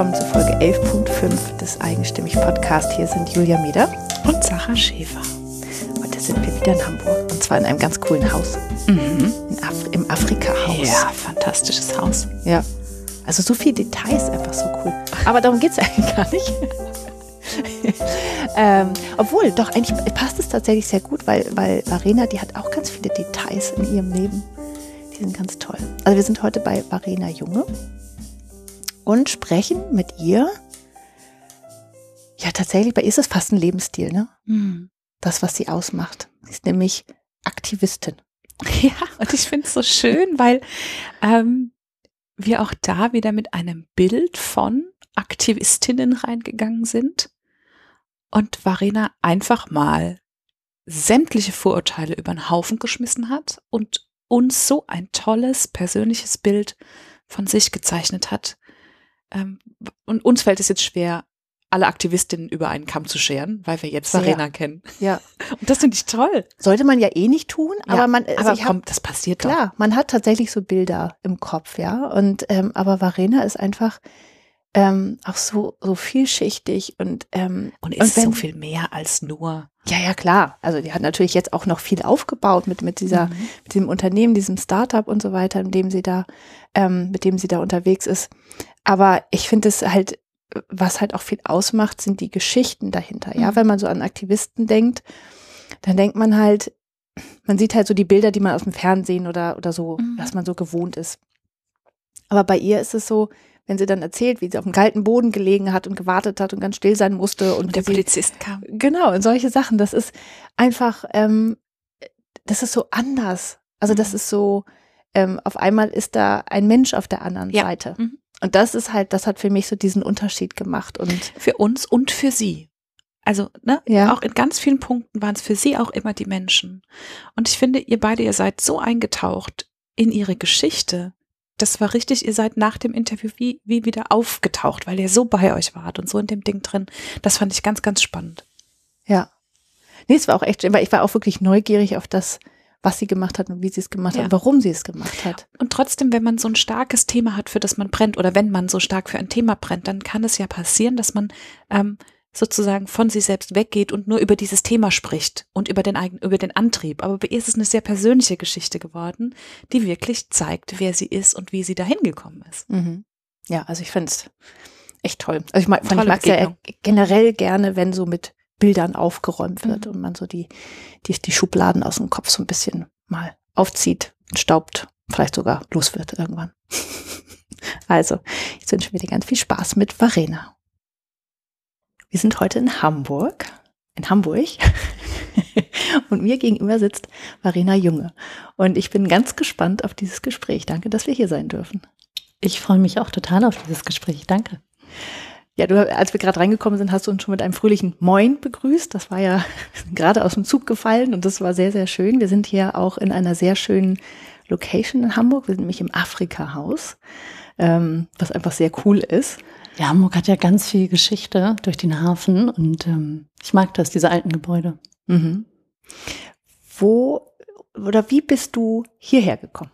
willkommen zu Folge 11.5 des Eigenstimmig Podcast. Hier sind Julia Meder und Sarah Schäfer. Heute sind wir wieder in Hamburg und zwar in einem ganz coolen Haus. Mhm. Af Im Afrika-Haus. Ja, fantastisches Haus. Ja. Also so viele Details, einfach so cool. Aber darum geht es eigentlich gar nicht. ähm, obwohl, doch, eigentlich passt es tatsächlich sehr gut, weil, weil Arena, die hat auch ganz viele Details in ihrem Leben. Die sind ganz toll. Also wir sind heute bei Arena Junge und sprechen mit ihr. Ja, tatsächlich, bei ihr ist es fast ein Lebensstil, ne? Mhm. Das, was sie ausmacht. Sie ist nämlich Aktivistin. Ja, und ich finde es so schön, weil ähm, wir auch da wieder mit einem Bild von Aktivistinnen reingegangen sind und Varena einfach mal sämtliche Vorurteile über den Haufen geschmissen hat und uns so ein tolles persönliches Bild von sich gezeichnet hat. Ähm, und uns fällt es jetzt schwer, alle Aktivistinnen über einen Kamm zu scheren, weil wir jetzt Varena kennen. Ja. Und das finde ich toll. Sollte man ja eh nicht tun, Ja, aber man, also aber hab- komm, das passiert doch. Klar, man hat tatsächlich so Bilder im Kopf, ja. Und ähm, aber Varena ist einfach ähm, auch so so vielschichtig und ähm, Und ist wenn- so viel mehr als nur. ja ja klar. Also die hat natürlich jetzt auch noch viel aufgebaut mit mit dieser Mhm. mit diesem Unternehmen, diesem Startup und so weiter, in dem sie da ähm, mit dem sie da unterwegs ist. Aber ich finde es halt was halt auch viel ausmacht, sind die Geschichten dahinter. Ja, Mhm. wenn man so an Aktivisten denkt, dann denkt man halt, man sieht halt so die Bilder, die man aus dem Fernsehen oder, oder so, Mhm. was man so gewohnt ist. Aber bei ihr ist es so, wenn sie dann erzählt, wie sie auf dem kalten Boden gelegen hat und gewartet hat und ganz still sein musste und, Und der sie, Polizist kam. genau, und solche Sachen, das ist einfach, ähm, das ist so anders. Also das Mhm. ist so, ähm, auf einmal ist da ein Mensch auf der anderen Ja. Seite. Mhm. Und das ist halt, das hat für mich so diesen Unterschied gemacht. Und Für uns und für sie. Also, ne, Ja. auch in ganz vielen Punkten waren es für sie auch immer die Menschen. Und ich finde, ihr beide, ihr seid so eingetaucht in ihre Geschichte. Das war richtig, ihr seid nach dem Interview wie, wie wieder aufgetaucht, weil ihr so bei euch wart und so in dem Ding drin. Das fand ich ganz, ganz spannend. Ja. Nee, es war auch echt, weil ich war auch wirklich neugierig auf das, was sie gemacht hat und wie sie es gemacht hat Ja. und warum sie es gemacht hat. Und trotzdem, wenn man so ein starkes Thema hat, für das man brennt, oder wenn man so stark für ein Thema brennt, dann kann es ja passieren, dass man ähm, sozusagen von sich selbst weggeht und nur über dieses Thema spricht und über den eigenen, über den Antrieb. Aber bei ihr ist es eine sehr persönliche Geschichte geworden, die wirklich zeigt, wer sie ist und wie sie dahin gekommen ist. Mhm. Ja, also ich finde es echt toll. Also ich mag, ich mag es ja generell gerne, wenn so mit Bildern aufgeräumt wird Mhm. und man so die, die, die Schubladen aus dem Kopf so ein bisschen mal aufzieht, staubt, vielleicht sogar los wird irgendwann. also, jetzt wünschen wir dir ganz viel Spaß mit Varena. Wir sind heute in Hamburg, in Hamburg. Und mir gegenüber sitzt Varena Junge. Und ich bin ganz gespannt auf dieses Gespräch. Danke, dass wir hier sein dürfen. Ich freue mich auch total auf dieses Gespräch. Danke. Ja, du, als wir gerade reingekommen sind, hast du uns schon mit einem fröhlichen Moin begrüßt. Das war ja gerade aus dem Zug gefallen und das war sehr, sehr schön. Wir sind hier auch in einer sehr schönen Location in Hamburg. Wir sind nämlich im Afrika-Haus, ähm, was einfach sehr cool ist. Ja, Hamburg hat ja ganz viel Geschichte durch den Hafen und ähm, ich mag das, diese alten Gebäude. Mhm. Wo oder wie bist du hierher gekommen?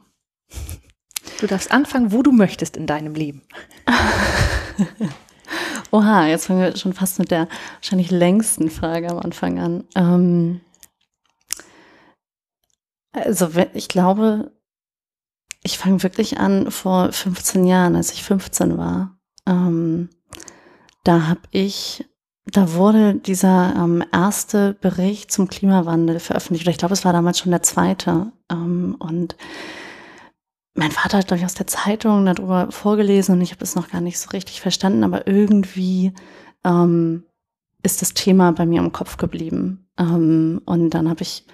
Du darfst anfangen, wo du möchtest in deinem Leben. Oha, jetzt fangen wir schon fast mit der wahrscheinlich längsten Frage am Anfang an. Ähm, also ich glaube, ich fange wirklich an vor 15 Jahren, als ich 15 war. Ähm, da habe ich, da wurde dieser ähm, erste Bericht zum Klimawandel veröffentlicht. Oder ich glaube, es war damals schon der zweite. Ähm, und mein Vater hat, glaube ich, aus der Zeitung darüber vorgelesen und ich habe es noch gar nicht so richtig verstanden, aber irgendwie ähm, ist das Thema bei mir im Kopf geblieben. Ähm, und dann habe ich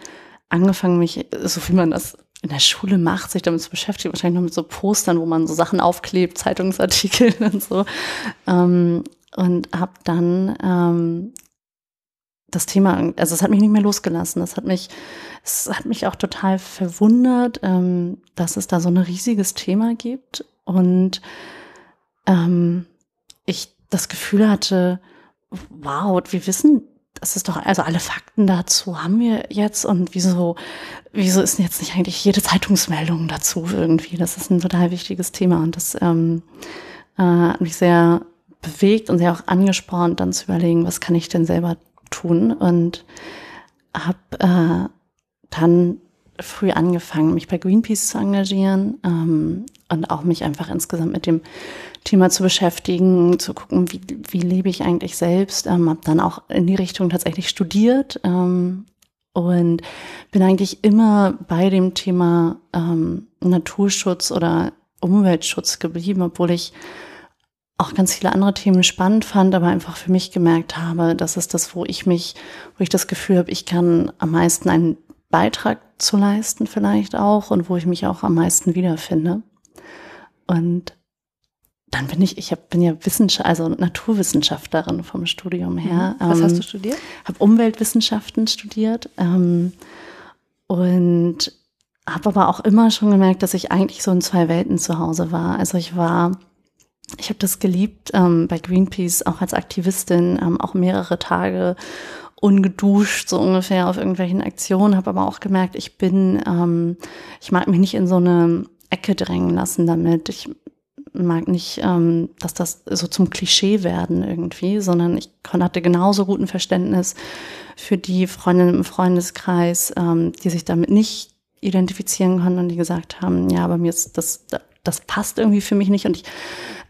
angefangen, mich, so wie man das in der Schule macht, sich damit zu beschäftigen, wahrscheinlich noch mit so Postern, wo man so Sachen aufklebt, Zeitungsartikel und so. Ähm, und habe dann ähm, das Thema, also es hat mich nicht mehr losgelassen. Das hat mich, es hat mich auch total verwundert, ähm, dass es da so ein riesiges Thema gibt und ähm, ich das Gefühl hatte, wow, wir wissen, das ist doch, also alle Fakten dazu haben wir jetzt und wieso, wieso ist jetzt nicht eigentlich jede Zeitungsmeldung dazu irgendwie? Das ist ein total wichtiges Thema und das ähm, äh, hat mich sehr bewegt und sehr auch angespornt, dann zu überlegen, was kann ich denn selber tun und habe äh, dann früh angefangen, mich bei Greenpeace zu engagieren ähm, und auch mich einfach insgesamt mit dem Thema zu beschäftigen, zu gucken, wie, wie lebe ich eigentlich selbst. Ähm, habe dann auch in die Richtung tatsächlich studiert ähm, und bin eigentlich immer bei dem Thema ähm, Naturschutz oder Umweltschutz geblieben, obwohl ich auch ganz viele andere Themen spannend fand, aber einfach für mich gemerkt habe, das ist das, wo ich mich, wo ich das Gefühl habe, ich kann am meisten einen Beitrag zu leisten vielleicht auch und wo ich mich auch am meisten wiederfinde. Und dann bin ich, ich hab, bin ja Wissenschaft, also Naturwissenschaftlerin vom Studium her. Mhm. Was ähm, hast du studiert? Habe Umweltwissenschaften studiert ähm, und habe aber auch immer schon gemerkt, dass ich eigentlich so in zwei Welten zu Hause war. Also ich war, ich habe das geliebt, ähm, bei Greenpeace auch als Aktivistin, ähm, auch mehrere Tage ungeduscht, so ungefähr auf irgendwelchen Aktionen, habe aber auch gemerkt, ich bin, ähm, ich mag mich nicht in so eine Ecke drängen lassen damit. Ich mag nicht, ähm, dass das so zum Klischee werden irgendwie, sondern ich hatte genauso guten Verständnis für die Freundinnen im Freundeskreis, ähm, die sich damit nicht identifizieren konnten und die gesagt haben, ja, aber mir ist das, das passt irgendwie für mich nicht und ich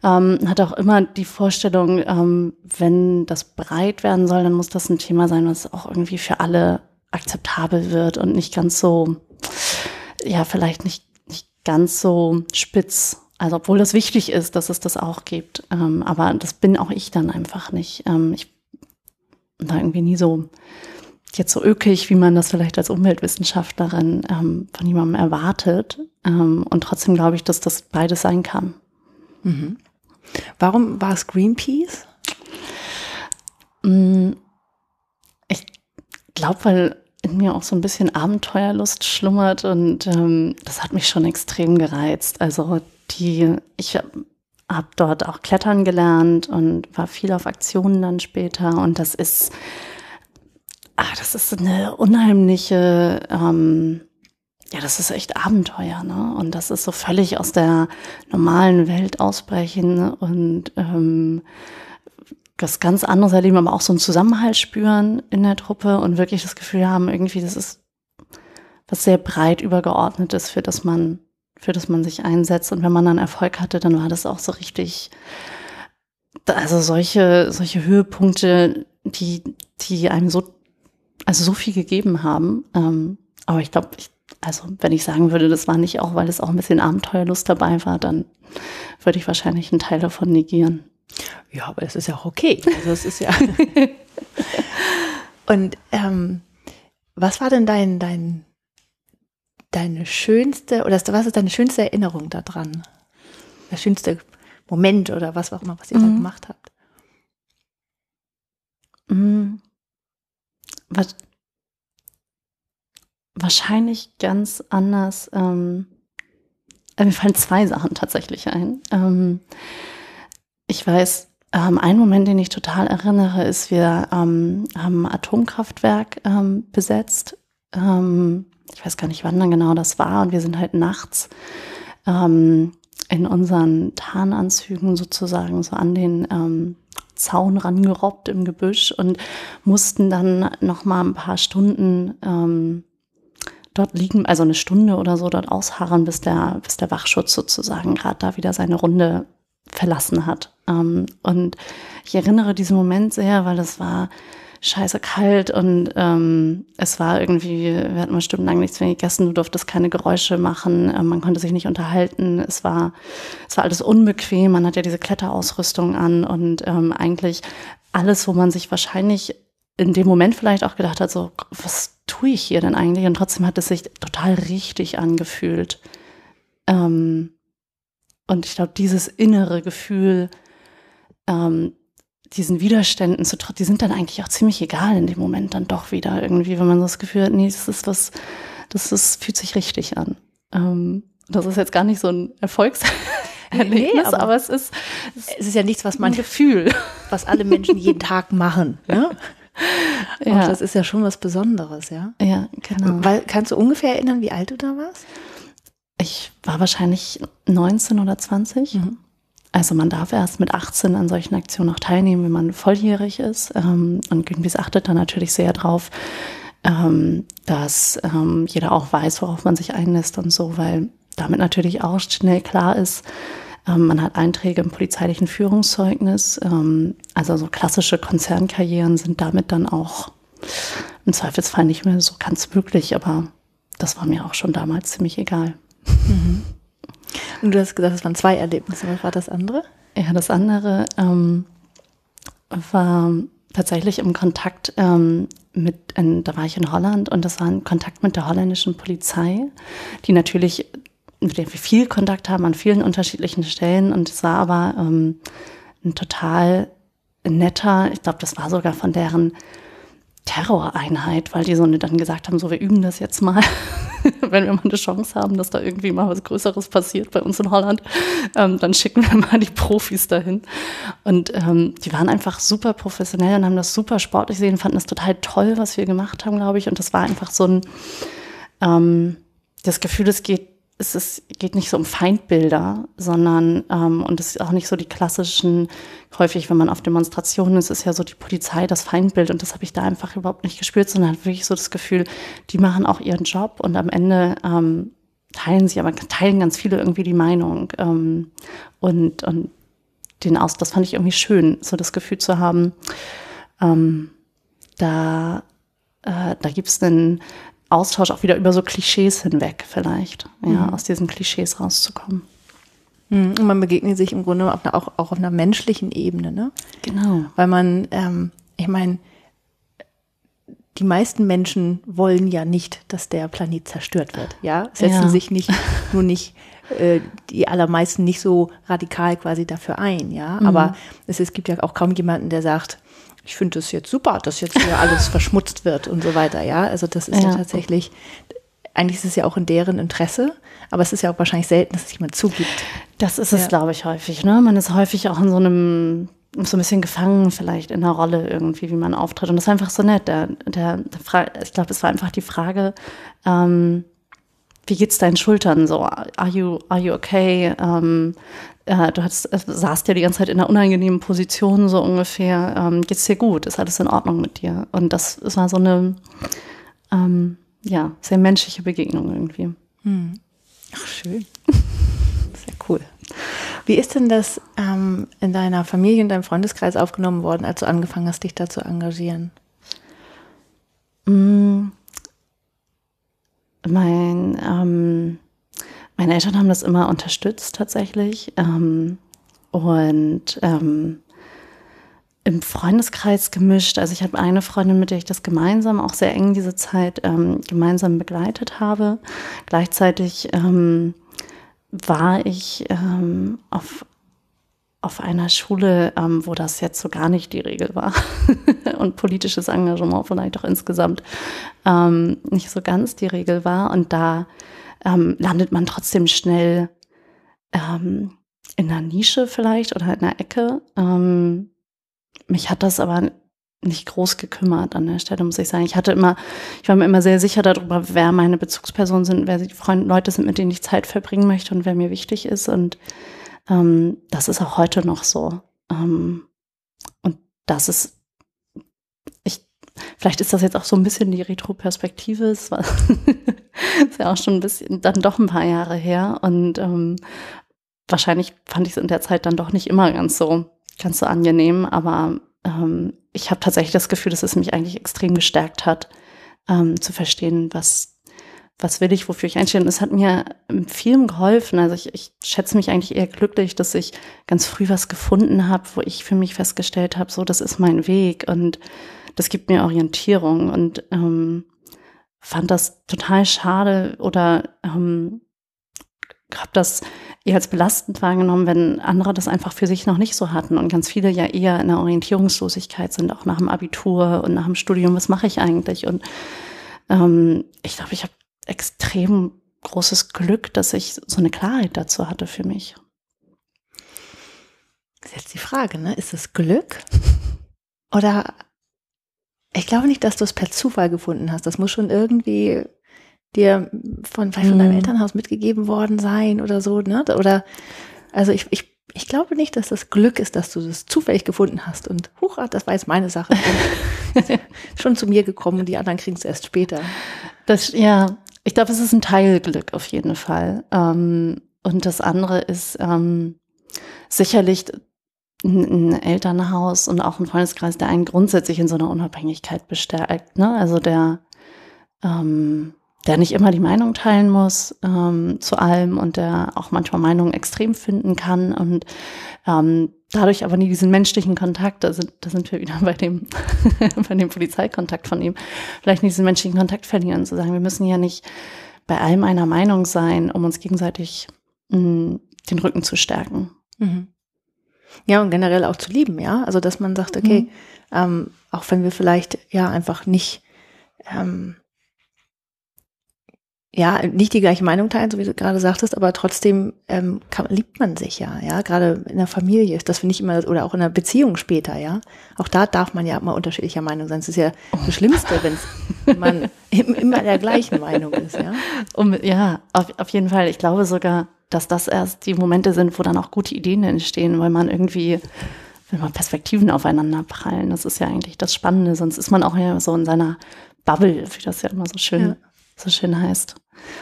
ähm, hatte auch immer die Vorstellung, ähm, wenn das breit werden soll, dann muss das ein Thema sein, was auch irgendwie für alle akzeptabel wird und nicht ganz so, ja, vielleicht nicht, nicht ganz so spitz. Also obwohl das wichtig ist, dass es das auch gibt. Ähm, aber das bin auch ich dann einfach nicht. Ähm, ich da irgendwie nie so jetzt so ökig, wie man das vielleicht als Umweltwissenschaftlerin ähm, von jemandem erwartet. Ähm, und trotzdem glaube ich, dass das beides sein kann. Mhm. Warum war es Greenpeace? Mm, ich glaube, weil in mir auch so ein bisschen Abenteuerlust schlummert und ähm, das hat mich schon extrem gereizt. Also die, ich habe dort auch klettern gelernt und war viel auf Aktionen dann später und das ist, ah, das ist eine unheimliche, ähm, ja, das ist echt Abenteuer, ne? Und das ist so völlig aus der normalen Welt ausbrechen und ähm, was ganz anderes erleben, aber auch so einen Zusammenhalt spüren in der Truppe und wirklich das Gefühl haben, irgendwie, das ist was sehr breit übergeordnetes, für das man, für das man sich einsetzt. Und wenn man dann Erfolg hatte, dann war das auch so richtig, also solche, solche Höhepunkte, die, die einem so, also so viel gegeben haben. Ähm, aber ich glaube, ich also wenn ich sagen würde, das war nicht auch, weil es auch ein bisschen Abenteuerlust dabei war, dann würde ich wahrscheinlich einen Teil davon negieren. Ja, aber es ist ja auch okay. Also es ist ja. Und ähm, was war denn dein, dein, deine schönste, oder was ist deine schönste Erinnerung daran? Der schönste Moment oder was auch immer, was ihr mhm. da gemacht habt? Mhm. Was, wahrscheinlich ganz anders. Ähm, äh, mir fallen zwei Sachen tatsächlich ein. Ähm, ich weiß, ähm, ein Moment, den ich total erinnere, ist, wir ähm, haben ein Atomkraftwerk ähm, besetzt. Ähm, ich weiß gar nicht, wann dann genau das war. Und wir sind halt nachts ähm, in unseren Tarnanzügen sozusagen so an den ähm, Zaun rangerobbt im Gebüsch und mussten dann noch mal ein paar Stunden ähm, dort liegen, also eine Stunde oder so dort ausharren, bis der, bis der Wachschutz sozusagen gerade da wieder seine Runde verlassen hat. Ähm, und ich erinnere diesen Moment sehr, weil es war scheiße kalt und ähm, es war irgendwie, wir hatten mal stundenlang nichts mehr gegessen, du durftest keine Geräusche machen, äh, man konnte sich nicht unterhalten, es war, es war alles unbequem, man hat ja diese Kletterausrüstung an und ähm, eigentlich alles, wo man sich wahrscheinlich in dem Moment vielleicht auch gedacht hat, so, was tue ich hier denn eigentlich? Und trotzdem hat es sich total richtig angefühlt. Ähm, und ich glaube, dieses innere Gefühl, ähm, diesen Widerständen zu die sind dann eigentlich auch ziemlich egal in dem Moment dann doch wieder irgendwie, wenn man das Gefühl hat, nee, das ist was, das ist, fühlt sich richtig an. Ähm, das ist jetzt gar nicht so ein Erfolgserlebnis, nee, aber, aber, es ist, es ist ja nichts, was man Gefühl, was alle Menschen jeden Tag machen. Ne? ja. Und das ist ja schon was Besonderes, ja? Ja, genau. Weil, kannst du ungefähr erinnern, wie alt du da warst? Ich war wahrscheinlich 19 oder 20. Mhm. also man darf erst mit 18 an solchen Aktionen auch teilnehmen, wenn man volljährig ist. Ähm, und Greenpeace achtet da natürlich sehr drauf, ähm, dass ähm, jeder auch weiß, worauf man sich einlässt und so, weil damit natürlich auch schnell klar ist, ähm, man hat Einträge im polizeilichen Führungszeugnis. Ähm, also so klassische Konzernkarrieren sind damit dann auch im Zweifelsfall nicht mehr so ganz möglich, aber das war mir auch schon damals ziemlich egal. Mhm. Und du hast gesagt, es waren zwei Erlebnisse. Was war das andere? Ja, das andere ähm, war tatsächlich im Kontakt ähm, mit, in, da war ich in Holland und das war ein Kontakt mit der holländischen Polizei, die natürlich, mit der wir viel Kontakt haben an vielen unterschiedlichen Stellen und es war aber ähm, ein total netter, ich glaube, das war sogar von deren Terroreinheit, weil die so dann gesagt haben, so wir üben das jetzt mal, wenn wir mal eine Chance haben, dass da irgendwie mal was Größeres passiert bei uns in Holland, ähm, dann schicken wir mal die Profis dahin. Und ähm, die waren einfach super professionell und haben das super sportlich gesehen, fanden das total toll, was wir gemacht haben, glaube ich. Und das war einfach so ein ähm, das Gefühl, es geht es ist, geht nicht so um Feindbilder, sondern, ähm, und es ist auch nicht so die klassischen, häufig, wenn man auf Demonstrationen ist, ist ja so die Polizei das Feindbild und das habe ich da einfach überhaupt nicht gespürt, sondern wirklich so das Gefühl, die machen auch ihren Job und am Ende ähm, teilen sie, aber teilen ganz viele irgendwie die Meinung ähm, und, und den aus, das fand ich irgendwie schön, so das Gefühl zu haben, ähm, da, äh, da gibt es einen Austausch auch wieder über so Klischees hinweg vielleicht, ja, mhm. aus diesen Klischees rauszukommen. Mhm. Und man begegnet sich im Grunde auch, auch, auch auf einer menschlichen Ebene, ne? Genau. Weil man, ähm, ich meine, die meisten Menschen wollen ja nicht, dass der Planet zerstört wird. Ja, setzen ja. sich nicht nur nicht äh, die allermeisten nicht so radikal quasi dafür ein. Ja, mhm. aber es, es gibt ja auch kaum jemanden, der sagt, ich finde es jetzt super, dass jetzt hier alles verschmutzt wird und so weiter. Ja, also das ist ja. ja. tatsächlich, eigentlich ist es ja auch in deren Interesse, aber es ist ja auch wahrscheinlich selten, dass es jemand zugibt. Das ist es, glaube ich, häufig. Ne? Man ist häufig auch in so einem so ein bisschen gefangen vielleicht in der Rolle irgendwie, wie man auftritt. Und das war einfach so nett. Der, der, der ich glaube, es war einfach die Frage, ähm, wie geht's deinen Schultern so? Are you, are you okay? Ähm, äh, du hast, äh, saßt ja die ganze Zeit in einer unangenehmen Position, so ungefähr. Ähm, geht's dir gut? Ist alles in Ordnung mit dir? Und das, das war so eine, ähm, ja, sehr menschliche Begegnung irgendwie. Hm. Ach, schön. Sehr cool. Wie ist denn das ähm, in deiner Familie, in deinem Freundeskreis aufgenommen worden, als du angefangen hast, dich da zu engagieren? Mm. Mein, ähm, meine Eltern haben das immer unterstützt tatsächlich. Ähm, und ähm, im Freundeskreis gemischt. Also ich habe eine Freundin, mit der ich das gemeinsam auch sehr eng diese Zeit ähm, gemeinsam begleitet habe. Gleichzeitig ähm, war ich ähm, auf, auf einer Schule, ähm, wo das jetzt so gar nicht die Regel war und politisches Engagement vielleicht auch insgesamt ähm, nicht so ganz die Regel war. Und da ähm, landet man trotzdem schnell ähm, in einer Nische vielleicht oder in einer Ecke. Ähm, mich hat das aber nicht groß gekümmert an der Stelle, muss ich sagen. Ich hatte immer, ich war mir immer sehr sicher darüber, wer meine Bezugspersonen sind, wer die Freunde, Leute sind, mit denen ich Zeit verbringen möchte und wer mir wichtig ist. Und ähm, das ist auch heute noch so. Ähm, und das ist Vielleicht ist das jetzt auch so ein bisschen die Retroperspektive. Es war ist ja auch schon ein bisschen, dann doch ein paar Jahre her. Und ähm, wahrscheinlich fand ich es in der Zeit dann doch nicht immer ganz so, ganz so angenehm. Aber ähm, ich habe tatsächlich das Gefühl, dass es mich eigentlich extrem gestärkt hat, ähm, zu verstehen, was, was will ich, wofür ich einstehe. Und es hat mir vielen geholfen. Also ich, ich schätze mich eigentlich eher glücklich, dass ich ganz früh was gefunden habe, wo ich für mich festgestellt habe, so, das ist mein Weg. Und das gibt mir Orientierung und ähm, fand das total schade oder ähm, habe das eher als belastend wahrgenommen, wenn andere das einfach für sich noch nicht so hatten und ganz viele ja eher in der Orientierungslosigkeit sind, auch nach dem Abitur und nach dem Studium, was mache ich eigentlich? Und ähm, ich glaube, ich habe extrem großes Glück, dass ich so eine Klarheit dazu hatte für mich. Das ist jetzt die Frage, ne? Ist es Glück? Oder ich glaube nicht, dass du es per Zufall gefunden hast. Das muss schon irgendwie dir von, von deinem mhm. Elternhaus mitgegeben worden sein oder so, ne? Oder, also ich, ich ich glaube nicht, dass das Glück ist, dass du das zufällig gefunden hast und huch, das war jetzt meine Sache. schon zu mir gekommen und die anderen kriegen es erst später. Das, ja, ich glaube, es ist ein Teilglück auf jeden Fall. Ähm, und das andere ist ähm, sicherlich ein, ein Elternhaus und auch ein Freundeskreis, der einen grundsätzlich in so einer Unabhängigkeit bestärkt. Ne? Also der ähm, der nicht immer die Meinung teilen muss ähm, zu allem und der auch manchmal Meinungen extrem finden kann und ähm, dadurch aber nie diesen menschlichen Kontakt, da sind, da sind wir wieder bei dem, bei dem Polizeikontakt von ihm, vielleicht nicht diesen menschlichen Kontakt verlieren, zu sagen, wir müssen ja nicht bei allem einer Meinung sein, um uns gegenseitig mh, mm, den Rücken zu stärken. Mhm. Ja, und generell auch zu lieben, ja. Also dass man sagt, okay, mhm. ähm, auch wenn wir vielleicht ja einfach nicht ähm, ja, nicht die gleiche Meinung teilen, so wie du gerade sagtest, aber trotzdem ähm, kann, liebt man sich ja, ja, gerade in der Familie ist das finde ich immer, oder auch in einer Beziehung später, ja. Auch da darf man ja mal unterschiedlicher Meinung sein. Es ist ja das Schlimmste, wenn man immer der gleichen Meinung ist, ja. Um, ja, auf, auf jeden Fall. Ich glaube sogar, dass das erst die Momente sind, wo dann auch gute Ideen entstehen, weil man irgendwie wenn man Perspektiven aufeinander prallen. Das ist ja eigentlich das Spannende, sonst ist man auch ja so in seiner Bubble, wie das ja immer so schön, ja. So schön heißt.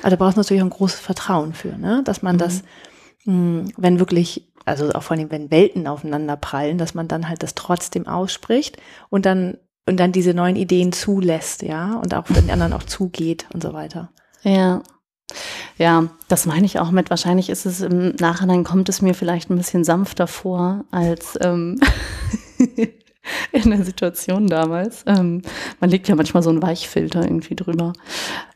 Also da brauchst du natürlich auch ein großes Vertrauen für, ne? dass man mhm. das, mh, hm, wenn wirklich, also auch vor allem, wenn Welten aufeinander prallen, dass man dann halt das trotzdem ausspricht und dann und dann diese neuen Ideen zulässt, ja, und auch den anderen auch zugeht und so weiter. Ja. Ja, das meine ich auch mit. Wahrscheinlich ist es im Nachhinein kommt es mir vielleicht ein bisschen sanfter vor als ähm, in der Situation damals. Ähm, man legt ja manchmal so einen Weichfilter irgendwie drüber.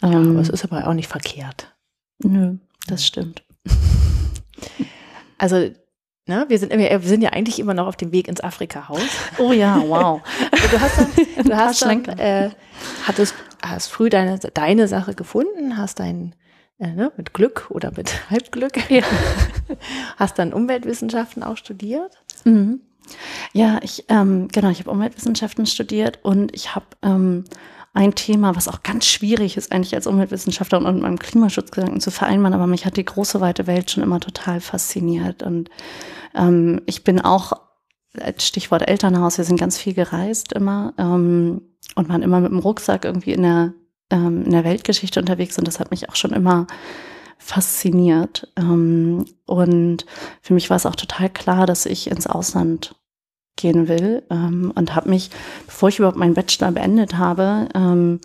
Ähm, ja, aber es ist aber auch nicht verkehrt. Nö, das stimmt. Also, ne, wir sind, wir sind ja eigentlich immer noch auf dem Weg ins Afrika-Haus. Oh ja, wow. Also du hast dann, du hast dann, äh, hattest, hast früh deine, deine Sache gefunden, hast dein, äh, ne, mit Glück oder mit Halbglück, ja. hast dann Umweltwissenschaften auch studiert. Mhm. Ja, ich ähm, genau, ich habe Umweltwissenschaften studiert und ich habe ähm, ein Thema, was auch ganz schwierig ist, eigentlich als Umweltwissenschaftler und mit meinem Klimaschutzgedanken zu vereinbaren, aber mich hat die große weite Welt schon immer total fasziniert. Und ähm, ich bin auch, als Stichwort Elternhaus, wir sind ganz viel gereist immer ähm, und waren immer mit dem Rucksack irgendwie in der, ähm, in der Weltgeschichte unterwegs und das hat mich auch schon immer fasziniert. Ähm, und für mich war es auch total klar, dass ich ins Ausland gehen will ähm, und habe mich, bevor ich überhaupt meinen Bachelor beendet habe, ähm,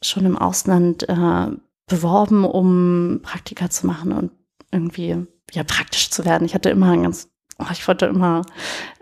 schon im Ausland äh, beworben, um Praktika zu machen und irgendwie ja praktisch zu werden. Ich hatte immer ein ganz oh, ich wollte immer,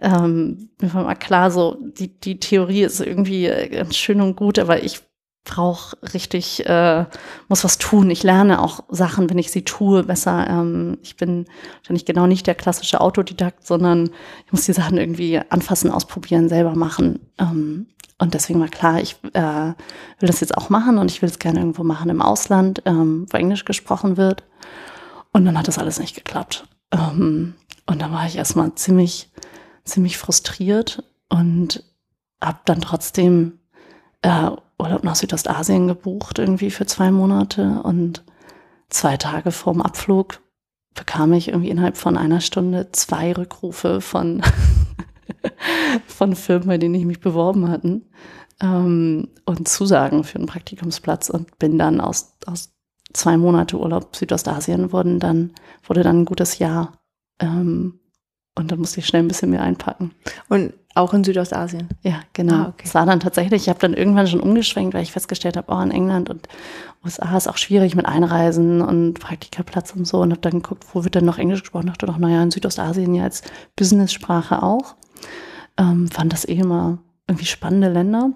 ähm, mir war mal klar, so die, die Theorie ist irgendwie ganz schön und gut, aber ich brauche richtig, äh, muss was tun. Ich lerne auch Sachen, wenn ich sie tue, besser. Ähm, ich bin wahrscheinlich genau nicht der klassische Autodidakt, sondern ich muss die Sachen irgendwie anfassen, ausprobieren, selber machen. Ähm, und deswegen war klar, ich äh, will das jetzt auch machen und ich will es gerne irgendwo machen im Ausland, ähm, wo Englisch gesprochen wird. Und dann hat das alles nicht geklappt. Ähm, und dann war ich erstmal ziemlich, ziemlich frustriert und habe dann trotzdem äh, Urlaub nach Südostasien gebucht, irgendwie für zwei Monate. Und zwei Tage vorm Abflug bekam ich irgendwie innerhalb von einer Stunde zwei Rückrufe von, von Firmen, bei denen ich mich beworben hatten. Ähm, und Zusagen für einen Praktikumsplatz und bin dann aus, aus zwei Monate Urlaub Südostasien wurden dann, wurde dann ein gutes Jahr. Ähm, und dann musste ich schnell ein bisschen mehr einpacken. Und auch in Südostasien? Ja, genau. Ah, okay. Es war dann tatsächlich, ich habe dann irgendwann schon umgeschwenkt, weil ich festgestellt habe, oh, in England und USA ist auch schwierig mit Einreisen und Praktikaplatz und so. Und habe dann geguckt, wo wird denn noch Englisch gesprochen? Dachte doch, naja, in Südostasien ja als Business-Sprache auch. Ähm, fand das eh immer irgendwie spannende Länder.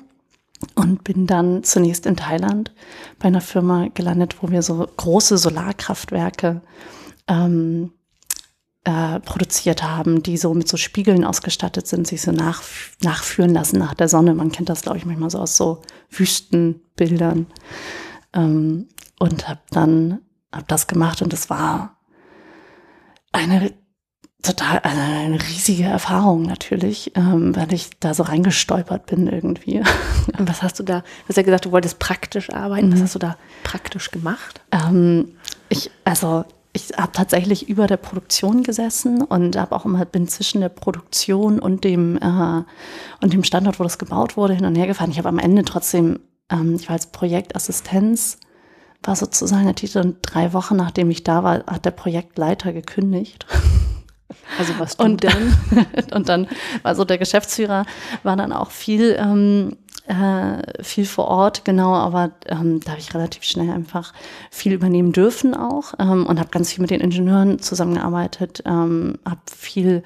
Und bin dann zunächst in Thailand bei einer Firma gelandet, wo wir so große Solarkraftwerke ähm, äh, produziert haben, die so mit so Spiegeln ausgestattet sind, sich so nach, nachführen lassen nach der Sonne. Man kennt das, glaube ich, manchmal so aus so Wüstenbildern. Ähm, und habe dann hab das gemacht und es war eine total also eine riesige Erfahrung natürlich, ähm, weil ich da so reingestolpert bin irgendwie. Und was hast du da? Du hast ja gesagt, du wolltest praktisch arbeiten. Mhm. Was hast du da praktisch gemacht? Ähm, ich also ich habe tatsächlich über der Produktion gesessen und habe auch immer bin zwischen der Produktion und dem äh, und dem Standort, wo das gebaut wurde, hin und her gefahren. Ich habe am Ende trotzdem, ähm, ich war als Projektassistenz, war sozusagen der Titel und drei Wochen nachdem ich da war, hat der Projektleiter gekündigt. Also was du und dann? und dann war so der Geschäftsführer war dann auch viel ähm, äh, viel vor Ort, genau, aber ähm, da habe ich relativ schnell einfach viel übernehmen dürfen auch ähm, und habe ganz viel mit den Ingenieuren zusammengearbeitet, ähm, habe viel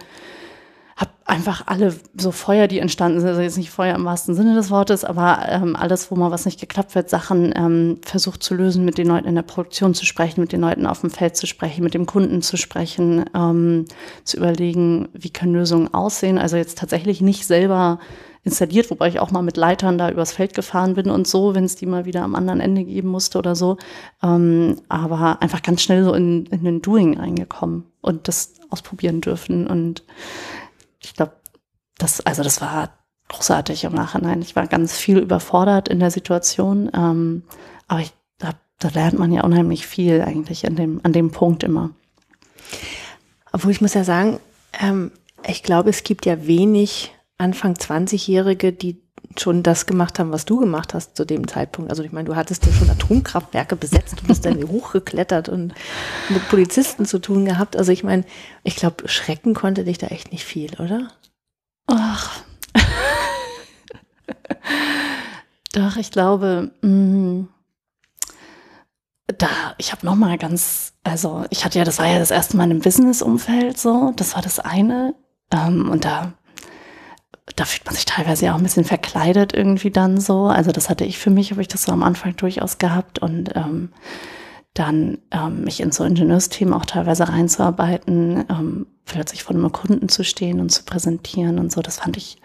habe einfach alle so Feuer, die entstanden sind, also jetzt nicht Feuer im wahrsten Sinne des Wortes, aber ähm, alles, wo mal was nicht geklappt wird, Sachen ähm, versucht zu lösen, mit den Leuten in der Produktion zu sprechen, mit den Leuten auf dem Feld zu sprechen, mit dem Kunden zu sprechen, ähm, zu überlegen, wie können Lösungen aussehen. Also jetzt tatsächlich nicht selber installiert, wobei ich auch mal mit Leitern da übers Feld gefahren bin und so, wenn es die mal wieder am anderen Ende geben musste oder so. Ähm, aber einfach ganz schnell so in, in den Doing reingekommen und das ausprobieren dürfen. Und ich glaube, das, also das war großartig im Nachhinein. Ich war ganz viel überfordert in der Situation. Ähm, aber ich hab, da lernt man ja unheimlich viel eigentlich an dem, an dem Punkt immer. Obwohl ich muss ja sagen, ähm, ich glaube, es gibt ja wenig Anfang 20-Jährige, die schon das gemacht haben, was du gemacht hast zu dem Zeitpunkt. Also ich meine, du hattest ja schon Atomkraftwerke besetzt, du bist dann hochgeklettert und mit Polizisten zu tun gehabt. Also ich meine, ich glaube, schrecken konnte dich da echt nicht viel, oder? Ach. Doch, ich glaube, mh, mm, da, ich habe noch mal ganz, also ich hatte ja, das war ja das erste Mal im Business-Umfeld so, das war das eine. Ähm, und da da fühlt man sich teilweise ja auch ein bisschen verkleidet irgendwie dann so. Also das hatte ich für mich, habe ich das so am Anfang durchaus gehabt und ähm, dann ähm, mich in so Ingenieursthemen auch teilweise reinzuarbeiten, ähm, plötzlich vor einem Kunden zu stehen und zu präsentieren und so. Das fand ich,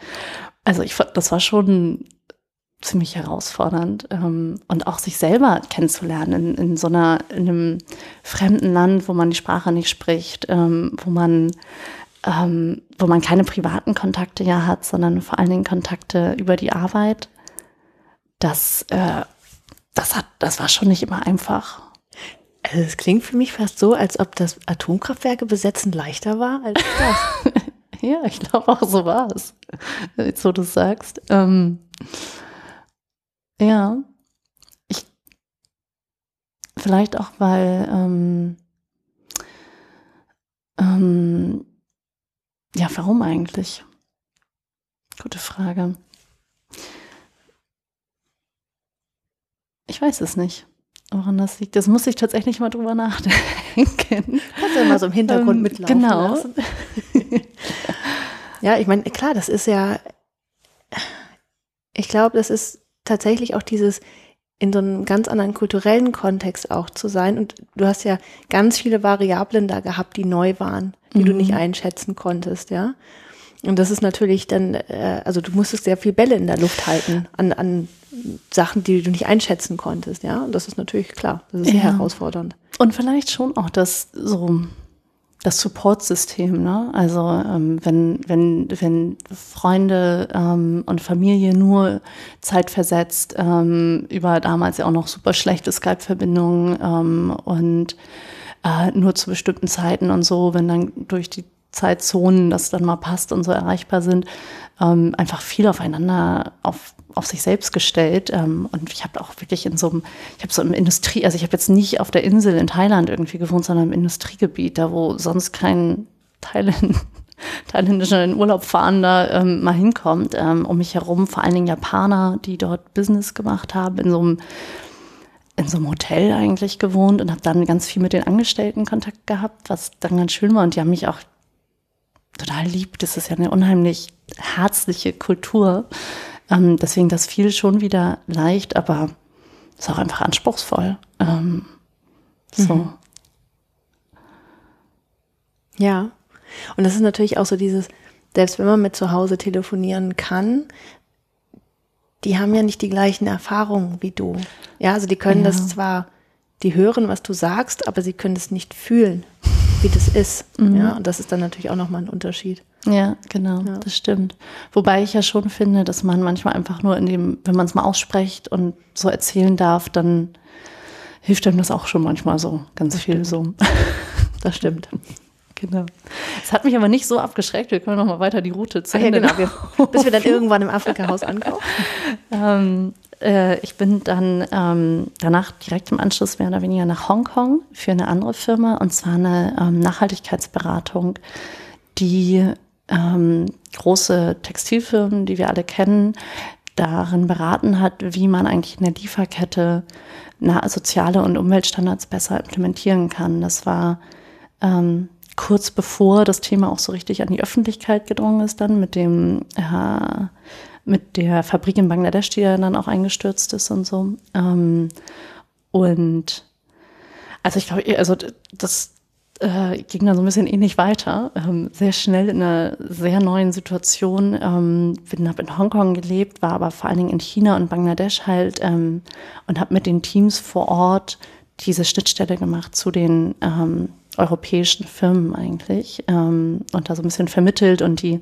also ich das war schon ziemlich herausfordernd ähm, und auch sich selber kennenzulernen in, in so einer in einem fremden Land, wo man die Sprache nicht spricht, ähm, wo man ähm, wo man keine privaten Kontakte ja hat, sondern vor allen Dingen Kontakte über die Arbeit. Das, äh, das hat, das war schon nicht immer einfach. Also es klingt für mich fast so, als ob das Atomkraftwerke besetzen leichter war als das. ja, ich glaube auch so war es, jetzt wo du sagst. Ähm, ja, ich vielleicht auch, weil ähm, ähm, ja, warum eigentlich? Gute Frage. Ich weiß es nicht, woran das liegt. Das muss ich tatsächlich mal drüber nachdenken. Kannst du mal so im Hintergrund ähm, mitlaufen Genau. Lassen. ja, ich meine, klar, das ist ja, ich glaube, das ist tatsächlich auch dieses in so einem ganz anderen kulturellen Kontext auch zu sein. Und du hast ja ganz viele Variablen da gehabt, die neu waren, die mhm. du nicht einschätzen konntest, ja. Und das ist natürlich dann, äh, also du musstest sehr viel Bälle in der Luft halten an, an Sachen, die du nicht einschätzen konntest, ja. Und das ist natürlich klar, das ist sehr ja. herausfordernd. Und vielleicht schon auch das so das Supportsystem, ne? Also ähm, wenn, wenn, wenn Freunde ähm, und Familie nur zeitversetzt ähm, über damals ja auch noch super schlechte Skype-Verbindungen ähm, und äh, nur zu bestimmten Zeiten und so, wenn dann durch die Zeitzonen das dann mal passt und so erreichbar sind, ähm, einfach viel aufeinander, auf, auf sich selbst gestellt. Ähm, und ich habe auch wirklich in so einem, ich habe so im Industrie, also ich habe jetzt nicht auf der Insel in Thailand irgendwie gewohnt, sondern im Industriegebiet, da wo sonst kein Thailand, thailändischer in Urlaub fahren da ähm, mal hinkommt. Ähm, um mich herum vor allen Dingen Japaner, die dort Business gemacht haben, in so einem in so einem Hotel eigentlich gewohnt und habe dann ganz viel mit den Angestellten Kontakt gehabt, was dann ganz schön war. Und die haben mich auch total lieb. Das ist ja eine unheimlich herzliche Kultur. Ähm, deswegen das fiel schon wieder leicht, aber ist auch einfach anspruchsvoll. Ähm, so. Mhm. Ja. Und das ist natürlich auch so dieses, selbst wenn man mit zu Hause telefonieren kann, die haben ja nicht die gleichen Erfahrungen wie du. Ja, also die können ja. das zwar, die hören, was du sagst, aber sie können es nicht fühlen wie das ist. Mhm. Ja, und das ist dann natürlich auch nochmal ein Unterschied. Ja, genau, ja. das stimmt. Wobei ich ja schon finde, dass man manchmal einfach nur in dem, wenn man es mal ausspricht und so erzählen darf, dann hilft einem das auch schon manchmal so, ganz das viel so. Das stimmt. Genau. Es hat mich aber nicht so abgeschreckt. Wir können noch mal weiter die Route zu Ende. Ja, genau. Wir, bis wir dann irgendwann im Afrika-Haus ankommen. ähm, äh, ich bin dann ähm, danach direkt im Anschluss mehr oder weniger nach Hongkong für eine andere Firma und zwar eine ähm, Nachhaltigkeitsberatung, die ähm, große Textilfirmen, die wir alle kennen, darin beraten hat, wie man eigentlich in der Lieferkette soziale und Umweltstandards besser implementieren kann. Das war ähm, kurz bevor das Thema auch so richtig an die Öffentlichkeit gedrungen ist, dann mit dem äh, mit der Fabrik in Bangladesch, die dann auch eingestürzt ist und so. Ähm, und also ich glaube, also das äh, ging dann so ein bisschen ähnlich weiter. Ähm, sehr schnell in einer sehr neuen Situation. Ähm, bin habe in Hongkong gelebt, war aber vor allen Dingen in China und Bangladesch halt ähm, und habe mit den Teams vor Ort diese Schnittstelle gemacht zu den ähm, europäischen Firmen eigentlich ähm, und da so ein bisschen vermittelt und die,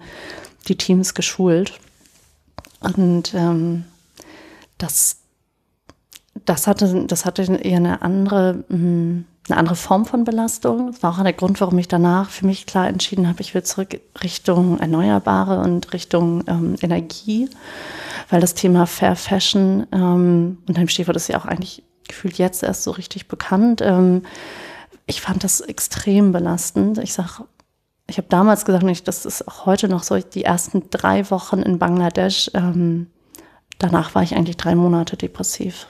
die Teams geschult. Und ähm, das, das, hatte, das hatte eher eine andere, hm, eine andere Form von Belastung. Das war auch der Grund, warum ich danach für mich klar entschieden habe, ich will zurück Richtung Erneuerbare und Richtung ähm, Energie, weil das Thema Fair Fashion, ähm, unter dem Stichwort ist ja auch eigentlich gefühlt jetzt erst so richtig bekannt, ähm, ich fand das extrem belastend. Ich sag, ich habe damals gesagt, und das ist auch heute noch so, die ersten drei Wochen in Bangladesch, ähm, danach war ich eigentlich drei Monate depressiv.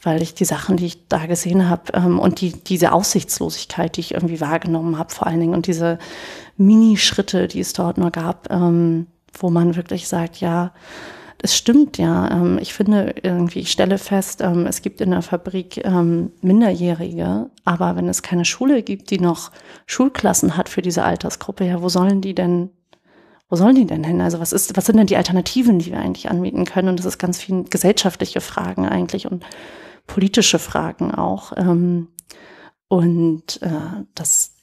Weil ich die Sachen, die ich da gesehen habe ähm, und die, diese Aussichtslosigkeit, die ich irgendwie wahrgenommen habe, vor allen Dingen und diese Minischritte, die es dort nur gab, ähm, wo man wirklich sagt, ja, das stimmt ja. Ähm, ich finde irgendwie, ich stelle fest, ähm, es gibt in der Fabrik ähm, Minderjährige, aber wenn es keine Schule gibt, die noch Schulklassen hat für diese Altersgruppe, ja, wo sollen die denn wo sollen die denn hin? Also was ist, was sind denn die Alternativen, die wir eigentlich anbieten können? Und das ist ganz viel gesellschaftliche Fragen eigentlich und politische Fragen auch. und äh, das,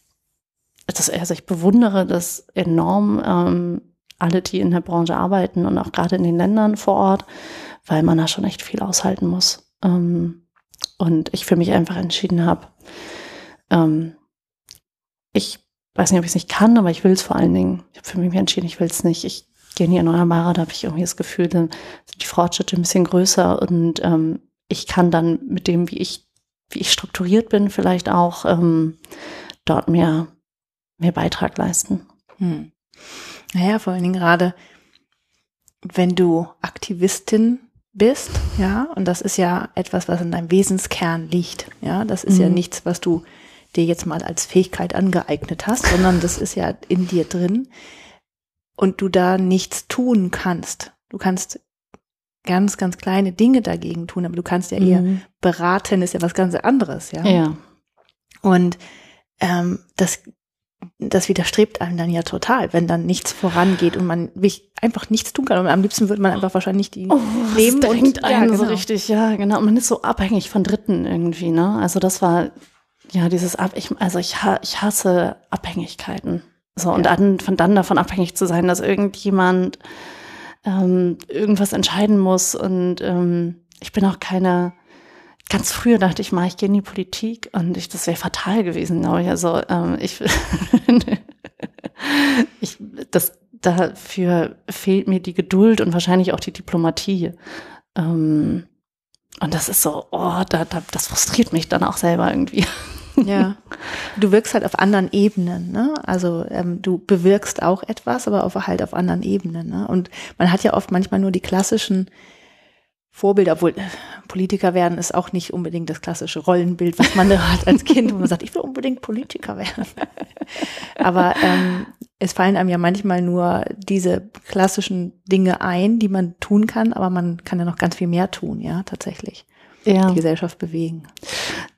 das, also ich bewundere das enorm, ähm, alle, die in der Branche arbeiten und auch gerade in den Ländern vor Ort, weil man da schon echt viel aushalten muss. Ähm, und ich für mich einfach entschieden habe, ähm, ich weiß nicht, ob ich es nicht kann, aber ich will es vor allen Dingen. Ich habe für mich entschieden, ich will es nicht. Ich gehe in die Erneuerbare, da habe ich irgendwie das Gefühl, dann sind die Fortschritte ein bisschen größer und ähm, ich kann dann mit dem, wie ich, wie ich strukturiert bin, vielleicht auch ähm, dort mehr, mehr Beitrag leisten. Hm. Naja, vor allen Dingen gerade, wenn du Aktivistin bist, ja, und das ist ja etwas, was in deinem Wesenskern liegt, ja, das ist mhm. ja nichts, was du dir jetzt mal als Fähigkeit angeeignet hast, sondern das ist ja in dir drin und du da nichts tun kannst. Du kannst ganz, ganz kleine Dinge dagegen tun, aber du kannst ja eher mhm. beraten, ist ja was ganz anderes, ja. Ja. Und ähm, das das widerstrebt einem dann ja total, wenn dann nichts vorangeht und man einfach nichts tun kann. Und am liebsten würde man einfach wahrscheinlich die oh, nehmen das und einen ja, genau. so richtig, ja, genau. Man ist so abhängig von Dritten irgendwie, ne? Also das war ja dieses Ab, ich, also ich, ich hasse Abhängigkeiten. So, und dann von dann davon abhängig zu sein, dass irgendjemand ähm, irgendwas entscheiden muss. Und ähm, ich bin auch keine ganz früher dachte ich mal, ich gehe in die Politik und ich, das wäre fatal gewesen, glaube ich. Also ähm, ich, ich, das, dafür fehlt mir die Geduld und wahrscheinlich auch die Diplomatie. Ähm, und das ist so, oh, da, da, das frustriert mich dann auch selber irgendwie. Ja, du wirkst halt auf anderen Ebenen, ne? Also ähm, du bewirkst auch etwas, aber auf, halt auf anderen Ebenen. Ne? Und man hat ja oft manchmal nur die klassischen Vorbilder, obwohl äh, Politiker werden ist auch nicht unbedingt das klassische Rollenbild, was man da hat als Kind, wo man sagt, ich will unbedingt Politiker werden. Aber ähm, es fallen einem ja manchmal nur diese klassischen Dinge ein, die man tun kann, aber man kann ja noch ganz viel mehr tun, ja, tatsächlich. Ja. Die Gesellschaft bewegen.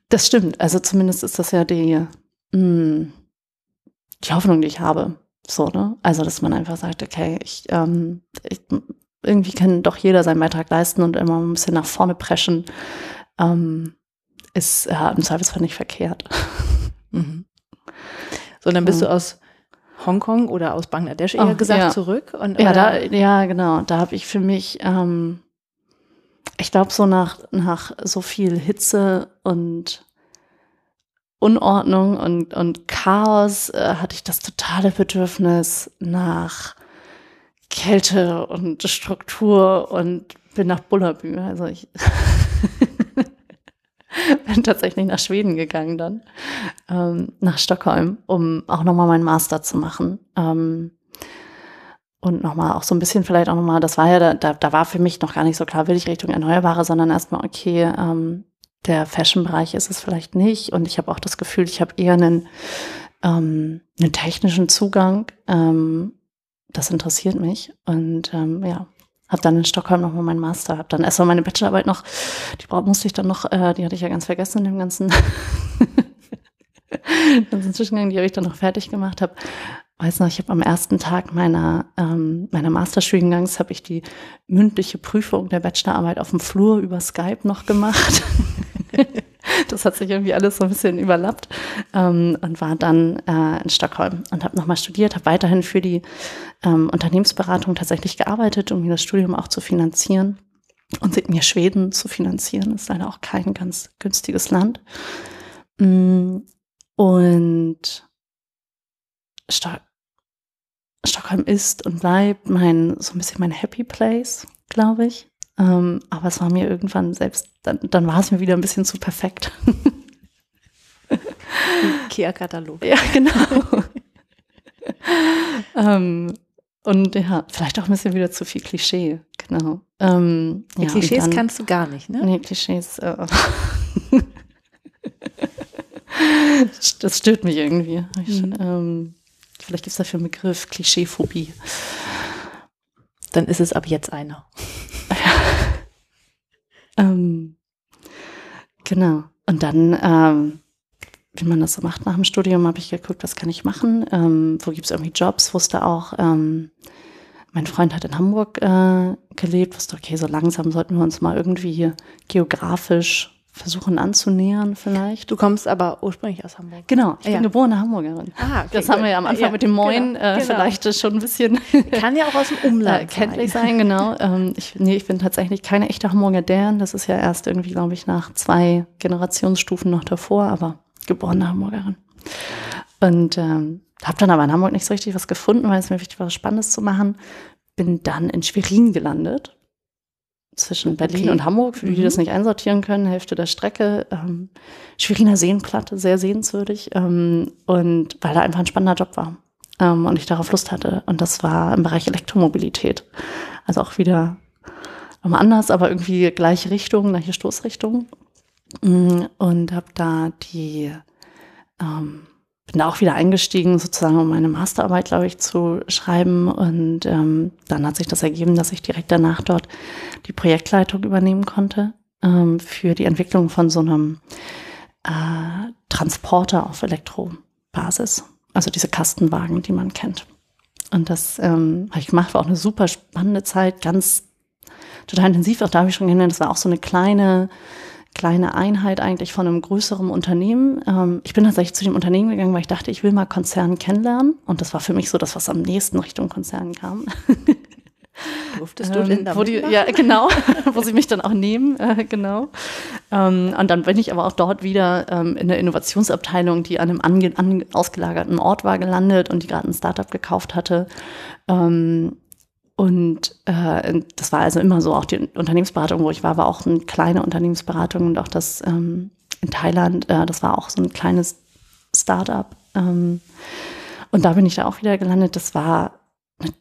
Das stimmt. Also zumindest ist das ja die, mh, hm, die Hoffnung, die ich habe. So, ne? Also, dass man einfach sagt, okay, ich, ähm, ich irgendwie kann doch jeder seinen Beitrag leisten und immer ein bisschen nach vorne preschen, ähm, ist ja, im Zweifelsfall nicht verkehrt. Mhm. So, dann bist ja. du aus Hongkong oder aus Bangladesch eher oh, gesagt ja. zurück. Und, ja, da, ja, genau. Da habe ich für mich, ähm, ich glaube, so nach, nach so viel Hitze und Unordnung und, und Chaos äh, hatte ich das totale Bedürfnis nach Kälte und Struktur und bin nach Bullabü. Also ich bin tatsächlich nach Schweden gegangen dann, ähm, nach Stockholm, um auch nochmal meinen Master zu machen. Ähm, und nochmal auch so ein bisschen vielleicht auch nochmal, das war ja, da, da war für mich noch gar nicht so klar, will ich Richtung Erneuerbare, sondern erstmal, okay, ähm, der Fashion-Bereich ist es vielleicht nicht. Und ich habe auch das Gefühl, ich habe eher einen, ähm, einen technischen Zugang. Ähm, das interessiert mich. Und ähm, ja, habe dann in Stockholm nochmal meinen Master, habe dann erstmal meine Bachelorarbeit noch, die musste ich dann noch, äh, die hatte ich ja ganz vergessen in dem ganzen, ganzen Zwischengang, die habe ich dann noch fertig gemacht, habe weiß noch, ich habe am ersten Tag meiner, ähm, meiner Masterstudiengangs habe ich die mündliche Prüfung der Bachelorarbeit auf dem Flur über Skype noch gemacht. das hat sich irgendwie alles so ein bisschen überlappt ähm, und war dann äh, in Stockholm und habe nochmal studiert, habe weiterhin für die ähm, Unternehmensberatung tatsächlich gearbeitet, um mir das Studium auch zu finanzieren und mir Schweden zu finanzieren. Das ist leider auch kein ganz günstiges Land. Mm, und Stock Stockholm ist und bleibt mein, so ein bisschen mein Happy Place, glaube ich. Ähm, aber es war mir irgendwann selbst, dann, dann war es mir wieder ein bisschen zu perfekt. Ikea-Katalog. Ja, genau. ähm, und ja, vielleicht auch ein bisschen wieder zu viel Klischee, genau. Ähm, ja, Klischees dann, kannst du gar nicht, ne? Nee, Klischees. Äh, das stört mich irgendwie. Ich, mhm. ähm, vielleicht gibt es dafür einen Begriff, Klischeephobie. Dann ist es ab jetzt einer. ähm, genau. Und dann, ähm, wie man das so macht nach dem Studium, habe ich geguckt, was kann ich machen? Ähm, wo gibt es irgendwie Jobs? Wusste auch, ähm, mein Freund hat in Hamburg äh, gelebt, wusste, okay, so langsam sollten wir uns mal irgendwie geografisch versuchen anzunähern vielleicht. Du kommst aber ursprünglich aus Hamburg. Genau, ich ja. bin geborene Hamburgerin. Ah, okay, das haben wir ja am Anfang ja, mit dem Moin genau, äh, genau. vielleicht schon ein bisschen. Kann ja auch aus dem Umland äh, kenntlich sein. sein, genau. Ähm, ich, nee, ich bin tatsächlich keine echte Hamburger Dern. Das ist ja erst irgendwie, glaube ich, nach zwei Generationsstufen noch davor, aber geborene Hamburgerin. Und ähm, habe dann aber in Hamburg nicht so richtig was gefunden, weil es mir wichtig war, was Spannendes zu machen. Bin dann in Schwerin gelandet zwischen Berlin okay. und Hamburg, für die, die das mhm. nicht einsortieren können, Hälfte der Strecke. Ähm, Schweriner Seenplatte, sehr sehenswürdig. Ähm, und weil da einfach ein spannender Job war ähm, und ich darauf Lust hatte. Und das war im Bereich Elektromobilität. Also auch wieder nochmal anders, aber irgendwie gleiche Richtung, gleiche Stoßrichtung. Mm, und habe da die ähm, bin da auch wieder eingestiegen, sozusagen, um meine Masterarbeit, glaube ich, zu schreiben. Und ähm, dann hat sich das ergeben, dass ich direkt danach dort die Projektleitung übernehmen konnte ähm, für die Entwicklung von so einem äh, Transporter auf Elektrobasis. Also diese Kastenwagen, die man kennt. Und das ähm, habe ich gemacht, war auch eine super spannende Zeit, ganz total intensiv. Auch da habe ich schon gelernt, das war auch so eine kleine kleine Einheit eigentlich von einem größeren Unternehmen. Ähm, ich bin tatsächlich zu dem Unternehmen gegangen, weil ich dachte, ich will mal Konzern kennenlernen. Und das war für mich so das, was am nächsten Richtung Konzern kam. Durftest du denn ähm, wo die, Ja, genau, wo sie mich dann auch nehmen, äh, genau. Ähm, und dann bin ich aber auch dort wieder ähm, in der Innovationsabteilung, die an einem ange, an, ausgelagerten Ort war, gelandet und die gerade ein Startup gekauft hatte. Ähm, und äh, das war also immer so, auch die Unternehmensberatung, wo ich war, war auch eine kleine Unternehmensberatung und auch das ähm, in Thailand, äh, das war auch so ein kleines Startup. Ähm, und da bin ich da auch wieder gelandet. Das war eine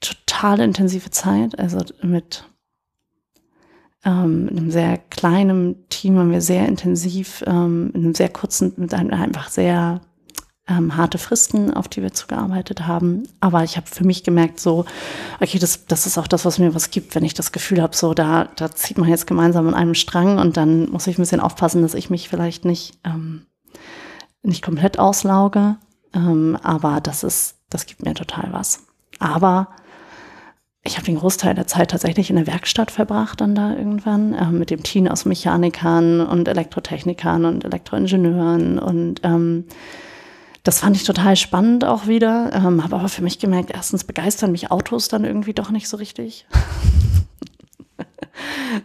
total intensive Zeit, also mit ähm, einem sehr kleinen Team haben wir sehr intensiv, ähm, in einem sehr kurzen, mit einem einfach sehr ähm, harte Fristen, auf die wir zugearbeitet haben. Aber ich habe für mich gemerkt, so, okay, das, das ist auch das, was mir was gibt, wenn ich das Gefühl habe, so, da, da zieht man jetzt gemeinsam an einem Strang und dann muss ich ein bisschen aufpassen, dass ich mich vielleicht nicht, ähm, nicht komplett auslauge. Ähm, aber das ist, das gibt mir total was. Aber ich habe den Großteil der Zeit tatsächlich in der Werkstatt verbracht, dann da irgendwann, äh, mit dem Team aus Mechanikern und Elektrotechnikern und Elektroingenieuren und ähm, das fand ich total spannend auch wieder. Ähm, habe aber für mich gemerkt, erstens begeistern mich Autos dann irgendwie doch nicht so richtig.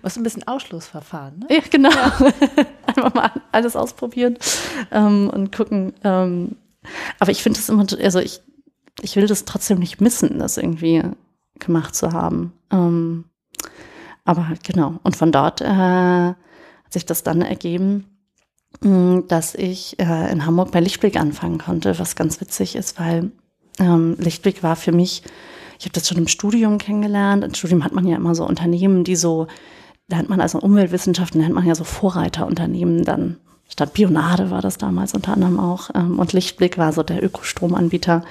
Was ein bisschen Ausschlussverfahren, ne? Ja, genau. Einfach mal alles ausprobieren ähm, und gucken. Ähm, aber ich finde es immer, also ich, ich will das trotzdem nicht missen, das irgendwie gemacht zu haben. Ähm, aber genau. Und von dort äh, hat sich das dann ergeben, dass ich äh, in Hamburg bei Lichtblick anfangen konnte, was ganz witzig ist, weil ähm, Lichtblick war für mich, ich habe das schon im Studium kennengelernt. Im Studium hat man ja immer so Unternehmen, die so, da hat man also Umweltwissenschaften, da hat man ja so Vorreiterunternehmen dann. Statt Bionade war das damals unter anderem auch. Ähm, und Lichtblick war so der Ökostromanbieter.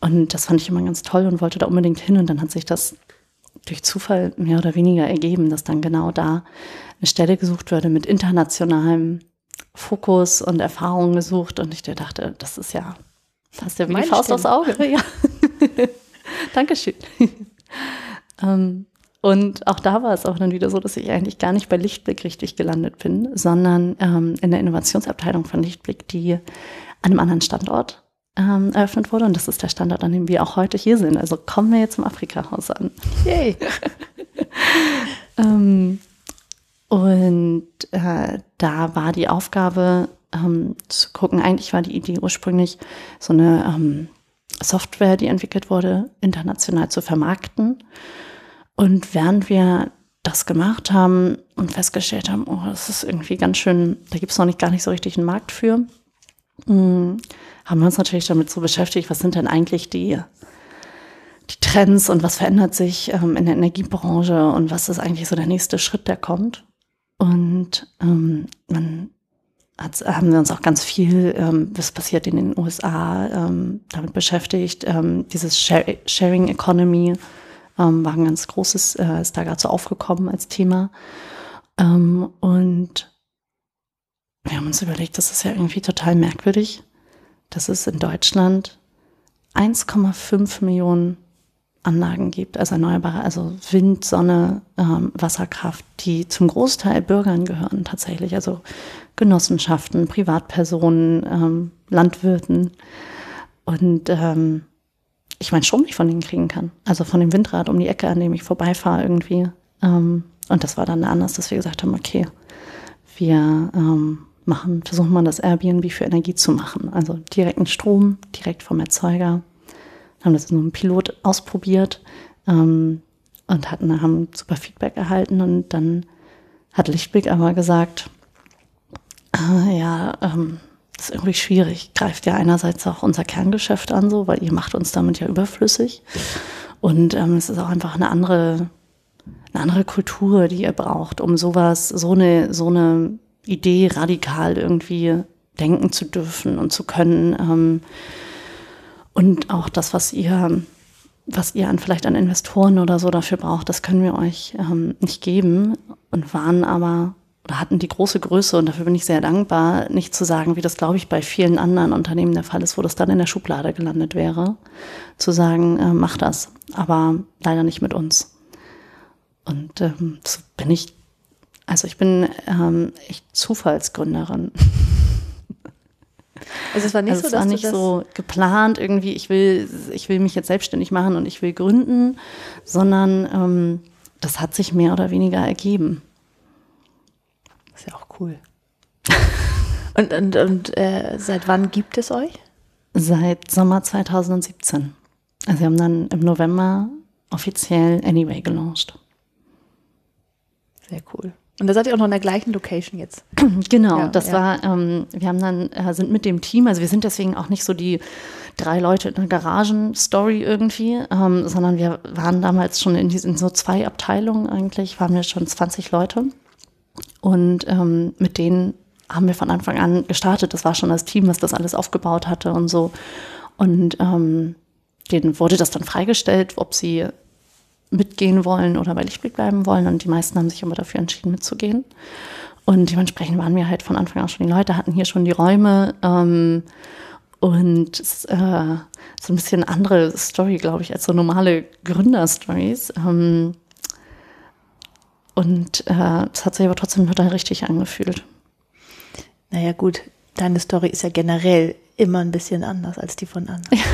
Und das fand ich immer ganz toll und wollte da unbedingt hin. Und dann hat sich das durch Zufall mehr oder weniger ergeben, dass dann genau da eine Stelle gesucht wurde mit internationalem Fokus und Erfahrung gesucht. Und ich dachte, das ist ja, passt ja wie die Meine Faust aufs Auge. Ja. Dankeschön. ähm, und auch da war es auch dann wieder so, dass ich eigentlich gar nicht bei Lichtblick richtig gelandet bin, sondern ähm, in der Innovationsabteilung von Lichtblick, die an einem anderen Standort ähm, eröffnet wurde. Und das ist der Standort, an dem wir auch heute hier sind. Also kommen wir jetzt im Afrika-Haus an. Yay. Ähm, und äh, da war die Aufgabe ähm, zu gucken, eigentlich war die Idee ursprünglich so eine ähm, Software, die entwickelt wurde, international zu vermarkten. Und während wir das gemacht haben und festgestellt haben, oh, das ist irgendwie ganz schön, da gibt es noch nicht gar nicht so richtig einen Markt für, mh, haben wir uns natürlich damit so beschäftigt, was sind denn eigentlich die, die Trends und was verändert sich ähm, in der Energiebranche und was ist eigentlich so der nächste Schritt, der kommt. Und ähm, man hat, haben wir uns auch ganz viel, ähm, was passiert in den USA, ähm, damit beschäftigt. Ähm, dieses Shar Sharing Economy ähm, war ein ganz großes, äh, ist da gerade so aufgekommen als Thema. Ähm, und wir haben uns überlegt, das ist ja irgendwie total merkwürdig, dass es in Deutschland 1,5 Millionen Anlagen gibt, also erneuerbare, also Wind, Sonne, ähm, Wasserkraft, die zum Großteil Bürgern gehören tatsächlich, also Genossenschaften, Privatpersonen, ähm, Landwirten und ähm, ich meinen Strom nicht von denen kriegen kann. Also von dem Windrad um die Ecke, an dem ich vorbeifahre irgendwie. Ähm, und das war dann anders, dass wir gesagt haben, okay, wir ähm, machen, versuchen mal das Airbnb für Energie zu machen. Also direkten Strom, direkt vom Erzeuger. Haben das in so einem Pilot ausprobiert ähm, und hatten, haben super Feedback erhalten. Und dann hat Lichtblick aber gesagt, äh, ja, ähm, das ist irgendwie schwierig. Greift ja einerseits auch unser Kerngeschäft an, so, weil ihr macht uns damit ja überflüssig. Und ähm, es ist auch einfach eine andere, eine andere Kultur, die ihr braucht, um sowas, so eine, so eine Idee radikal irgendwie denken zu dürfen und zu können. Ähm, und auch das, was ihr, was ihr an vielleicht an Investoren oder so dafür braucht, das können wir euch ähm, nicht geben. Und waren aber oder hatten die große Größe, und dafür bin ich sehr dankbar, nicht zu sagen, wie das, glaube ich, bei vielen anderen Unternehmen der Fall ist, wo das dann in der Schublade gelandet wäre, zu sagen, äh, mach das, aber leider nicht mit uns. Und ähm, so bin ich, also ich bin ähm, echt Zufallsgründerin. Also es war nicht Also so, es war nicht so geplant irgendwie, ich will, ich will mich jetzt selbstständig machen und ich will gründen, sondern ähm, das hat sich mehr oder weniger ergeben. ist ja auch cool. und und, und äh, seit wann gibt es euch? Seit Sommer 2017. Also wir haben dann im November offiziell Anyway gelauncht. Sehr cool. Und da seid ihr auch noch in der gleichen Location jetzt. Genau, Ja, das ja. war, ähm, wir haben dann, äh, sind mit dem Team, also wir sind deswegen auch nicht so die drei Leute in der Garagen-Story irgendwie, ähm, sondern wir waren damals schon in diesen so zwei Abteilungen eigentlich, waren wir schon 20 Leute. Und ähm, mit denen haben wir von Anfang an gestartet. Das war schon das Team, was das alles aufgebaut hatte und so. Und ähm, denen wurde das dann freigestellt, ob sie mitgehen wollen oder bei Lichtblick bleiben wollen. Und die meisten haben sich aber dafür entschieden, mitzugehen. Und dementsprechend waren wir halt von Anfang an schon die Leute, hatten hier schon die Räume. Ähm, und äh, so ein bisschen andere Story, glaube ich, als so normale Gründerstories. Ähm, und äh, es hat sich aber trotzdem total richtig angefühlt. Naja, gut, deine Story ist ja generell immer ein bisschen anders als die von anderen.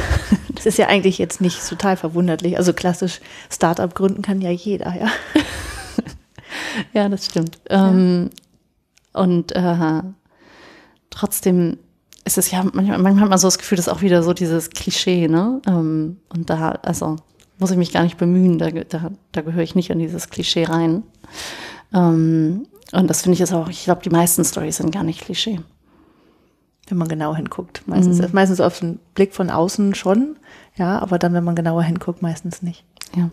Das ist ja eigentlich jetzt nicht total verwunderlich. Also klassisch Startup gründen kann ja jeder, ja. ja, das stimmt. Ja. Ähm, und äh, trotzdem ist es ja, manchmal, manchmal hat man so das Gefühl, das ist auch wieder so dieses Klischee, ne? Ähm, und da, also muss ich mich gar nicht bemühen, da, da, da gehöre ich nicht in dieses Klischee rein. Ähm, und das finde ich ist auch, ich glaube, die meisten Stories sind gar nicht Klischee. Wenn man genau hinguckt. Meistens, mhm. meistens auf den Blick von außen schon, ja, aber dann, wenn man genauer hinguckt, meistens nicht. Ja.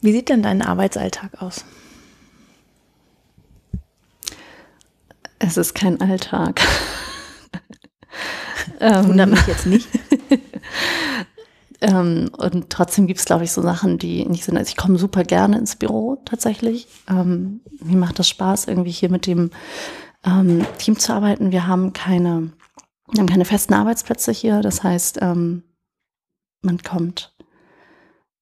Wie sieht denn dein Arbeitsalltag aus? Es ist kein Alltag. Wundert mich jetzt nicht. ähm, und trotzdem gibt es, glaube ich, so Sachen, die nicht sind. Also ich komme super gerne ins Büro tatsächlich. Ähm, mir macht das Spaß, irgendwie hier mit dem ähm, Team zu arbeiten. Wir haben keine, wir haben keine festen Arbeitsplätze hier. Das heißt, ähm, man kommt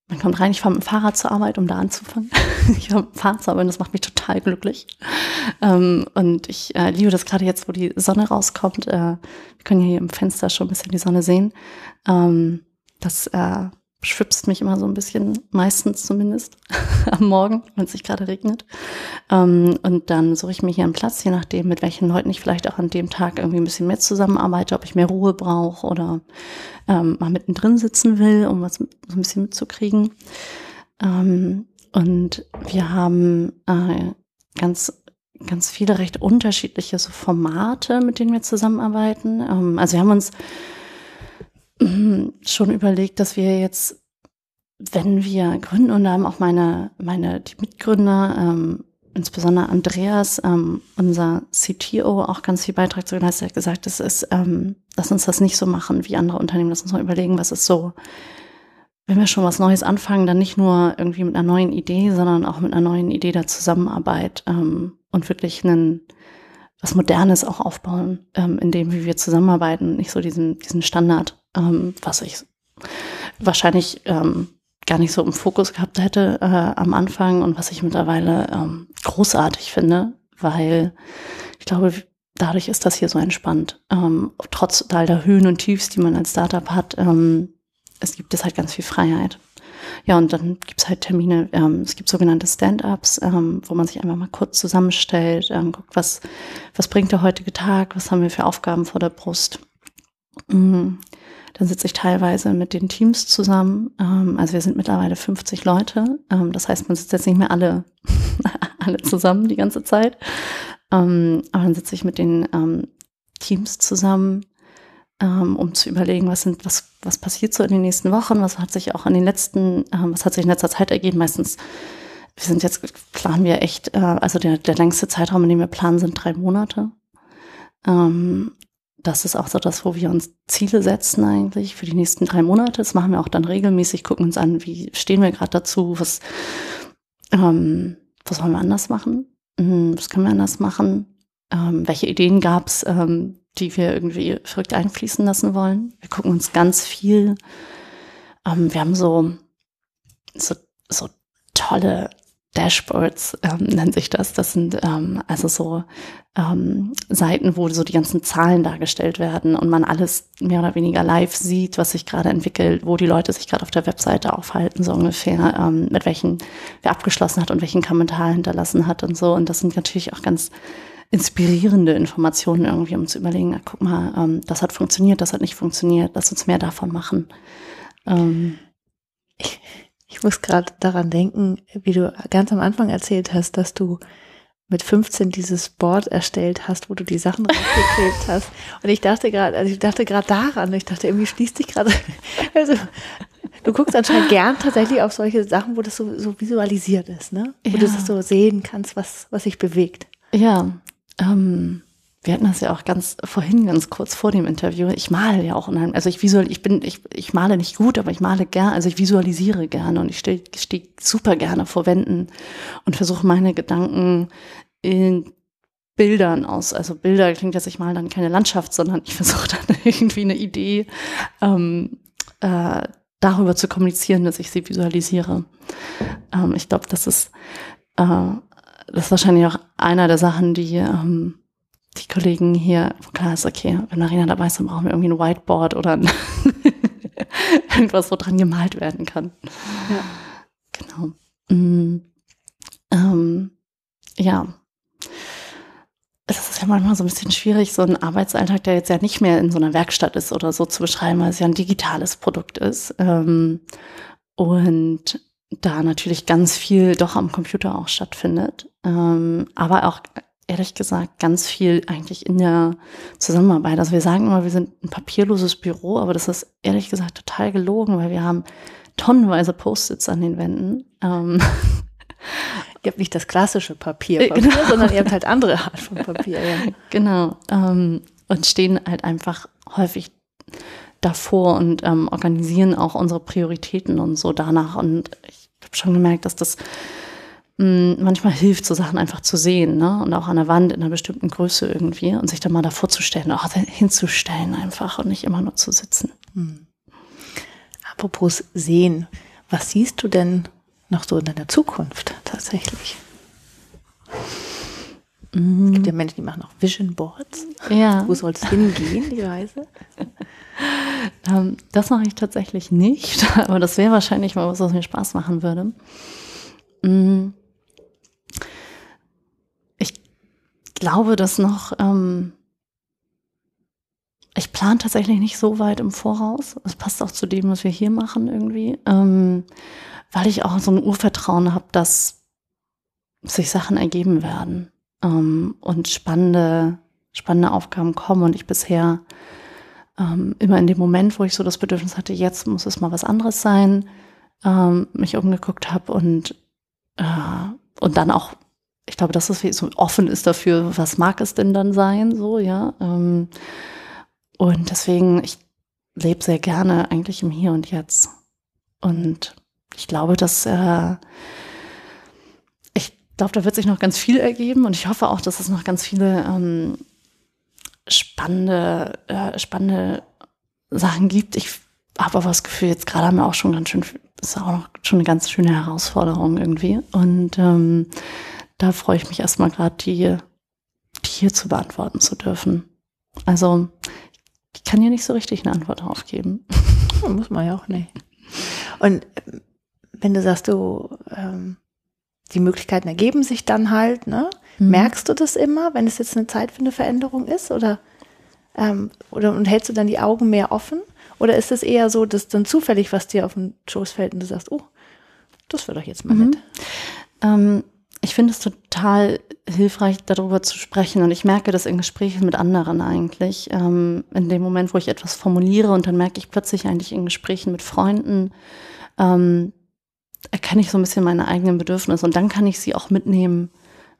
man kommt rein, ich fahre mit dem Fahrrad zur Arbeit, um da anzufangen. ich fahre mit dem Fahrrad zur Arbeit und das macht mich total glücklich. Ähm, und ich äh, liebe das gerade jetzt, wo die Sonne rauskommt. Äh, wir können hier im Fenster schon ein bisschen die Sonne sehen. Ähm, das äh, schwipst mich immer so ein bisschen, meistens zumindest, am Morgen, wenn es sich gerade regnet. Ähm, und dann suche ich mir hier einen Platz, je nachdem, mit welchen Leuten ich vielleicht auch an dem Tag irgendwie ein bisschen mehr zusammenarbeite, ob ich mehr Ruhe brauche oder ähm, mal mittendrin sitzen will, um was so ein bisschen mitzukriegen. Ähm, und wir haben äh, ganz ganz viele recht unterschiedliche so Formate, mit denen wir zusammenarbeiten. Ähm, also wir haben uns schon überlegt, dass wir jetzt, wenn wir gründen, und da haben auch meine, meine die Mitgründer, ähm, insbesondere Andreas, ähm, unser CTO, auch ganz viel Beitrag zu geleistet, hat gesagt, das ist, ähm, lass uns das nicht so machen wie andere Unternehmen, lass uns mal überlegen, was ist so, wenn wir schon was Neues anfangen, dann nicht nur irgendwie mit einer neuen Idee, sondern auch mit einer neuen Idee der Zusammenarbeit ähm, und wirklich einen was Modernes auch aufbauen, ähm, in dem, wie wir zusammenarbeiten, nicht so diesen, diesen Standard, ähm, was ich wahrscheinlich ähm, gar nicht so im Fokus gehabt hätte äh, am Anfang und was ich mittlerweile ähm, großartig finde, weil ich glaube, dadurch ist das hier so entspannt. Ähm, trotz all der Höhen und Tiefs, die man als Startup hat, ähm, es gibt es halt ganz viel Freiheit. Ja, und dann gibt's halt Termine, ähm, es gibt sogenannte Stand-ups, ähm, wo man sich einfach mal kurz zusammenstellt, ähm, guckt, was, was bringt der heutige Tag, was haben wir für Aufgaben vor der Brust. Mhm. Dann sitze ich teilweise mit den Teams zusammen. Ähm, also wir sind mittlerweile 50 Leute. Ähm, das heißt, man sitzt jetzt nicht mehr alle, alle zusammen die ganze Zeit. Ähm, aber dann sitze ich mit den ähm, Teams zusammen, ähm, um zu überlegen, was sind, was, was passiert so in den nächsten Wochen, was hat sich auch in den letzten, ähm, was hat sich in letzter Zeit ergeben. Meistens, wir sind jetzt, planen wir echt, äh, also der, der längste Zeitraum, in dem wir planen, sind drei Monate. Ähm, das ist auch so das, wo wir uns Ziele setzen eigentlich für die nächsten drei Monate. Das machen wir auch dann regelmäßig, gucken uns an, wie stehen wir gerade dazu, was, ähm, was wollen wir anders machen, hm, was können wir anders machen, ähm, welche Ideen gab es, ähm, die wir irgendwie verrückt einfließen lassen wollen. Wir gucken uns ganz viel. Ähm, wir haben so, so, so tolle Dashboards, ähm, nennt sich das. Das sind ähm, also so ähm, Seiten, wo so die ganzen Zahlen dargestellt werden und man alles mehr oder weniger live sieht, was sich gerade entwickelt, wo die Leute sich gerade auf der Webseite aufhalten, so ungefähr, ähm, mit welchen wer abgeschlossen hat und welchen Kommentar hinterlassen hat und so. Und das sind natürlich auch ganz inspirierende Informationen irgendwie, um zu überlegen, na, guck mal, ähm, das hat funktioniert, das hat nicht funktioniert, lass uns mehr davon machen. Ähm, ich muss gerade daran denken, wie du ganz am Anfang erzählt hast, dass du mit 15 dieses Board erstellt hast, wo du die Sachen rausgeklebt hast. Und ich dachte gerade, also ich dachte gerade daran, ich dachte, irgendwie schließt sich gerade, also du guckst anscheinend gern tatsächlich auf solche Sachen, wo das so, so visualisiert ist, ne? Wo ja. du das so sehen kannst, was, was sich bewegt. Ja, ähm, wir hatten das ja auch ganz vorhin, ganz kurz vor dem Interview. Ich male ja auch unheimlich. Also ich visual, ich bin, ich, ich male nicht gut, aber ich male gerne, also ich visualisiere gerne und ich stehe steh super gerne vor Wänden und versuche meine Gedanken in Bildern aus. Also Bilder klingt jetzt, ich male dann keine Landschaft, sondern ich versuche dann irgendwie eine Idee ähm, äh, darüber zu kommunizieren, dass ich sie visualisiere. Ähm, ich glaube, das ist äh, das ist wahrscheinlich auch einer der Sachen, die ähm, die Kollegen hier, wo klar ist, okay, wenn Arena dabei ist, dann brauchen wir irgendwie ein Whiteboard oder ein irgendwas, wo dran gemalt werden kann. Ja. Genau. Mm. ähm, ja, es ist ja manchmal so ein bisschen schwierig, so einen Arbeitsalltag, der jetzt ja nicht mehr in so einer Werkstatt ist oder so zu beschreiben, weil es ja ein digitales Produkt ist. Ähm, und da natürlich ganz viel doch am Computer auch stattfindet. Ähm, aber auch ehrlich gesagt ganz viel eigentlich in der Zusammenarbeit. Also wir sagen immer, wir sind ein papierloses Büro, aber das ist ehrlich gesagt total gelogen, weil wir haben tonnenweise Post-its an den Wänden. Ähm, Ihr habt nicht das klassische Papier, Papier genau. sondern ihr habt halt andere Art von Papier. Ja. Genau. Ähm, und stehen halt einfach häufig davor und ähm, organisieren auch unsere Prioritäten und so danach. Und ich habe schon gemerkt, dass das mh, hm, manchmal hilft, so Sachen einfach zu sehen, ne? Und auch an der Wand in einer bestimmten Größe irgendwie und sich dann mal davor zu stellen, auch hinzustellen einfach und nicht immer nur zu sitzen. Hm. Apropos sehen, was siehst du denn noch so in deiner Zukunft tatsächlich? Es gibt ja Menschen, die machen auch Vision Boards. Ja. Wo soll es hingehen, die Reise? ähm, das mache ich tatsächlich nicht, aber das wäre wahrscheinlich mal was, was mir Spaß machen würde. Mm. Ich glaube, dass noch, ähm, ich plane tatsächlich nicht so weit im Voraus. Es passt auch zu dem, was wir hier machen irgendwie. Ähm, weil ich auch so ein Urvertrauen habe, dass sich Sachen ergeben werden ähm, und spannende, spannende Aufgaben kommen und ich bisher ähm, immer in dem Moment, wo ich so das Bedürfnis hatte, jetzt muss es mal was anderes sein, ähm, mich umgeguckt habe und, äh, und dann auch, ich glaube, dass es so offen ist dafür, was mag es denn dann sein, so, ja. Ähm, und deswegen, ich lebe sehr gerne eigentlich im Hier und Jetzt. Und ich glaube, dass äh, ich glaube, da wird sich noch ganz viel ergeben und ich hoffe auch, dass es noch ganz viele ähm, spannende, äh, spannende Sachen gibt. Ich habe aber das Gefühl, jetzt gerade haben wir auch schon ganz schön, ist auch noch schon eine ganz schöne Herausforderung irgendwie. Und ähm, da freue ich mich erstmal gerade, die, die hier zu beantworten zu dürfen. Also, ich kann hier nicht so richtig eine Antwort drauf geben. Muss man ja auch nicht. Und wenn du sagst, du, ähm, die Möglichkeiten ergeben sich dann halt, ne? Mhm. Merkst du das immer, wenn es jetzt eine Zeit für eine Veränderung ist? Oder, ähm, oder und hältst du dann die Augen mehr offen? Oder ist es eher so, dass dann zufällig was dir auf den Schoß fällt und du sagst, oh, das wäre doch jetzt mal mhm. nett? Ähm, ich finde es total hilfreich, darüber zu sprechen. Und ich merke das in Gesprächen mit anderen eigentlich. Ähm, in dem Moment, wo ich etwas formuliere und dann merke ich plötzlich eigentlich in Gesprächen mit Freunden, ähm, erkenne ich so ein bisschen meine eigenen Bedürfnisse und dann kann ich sie auch mitnehmen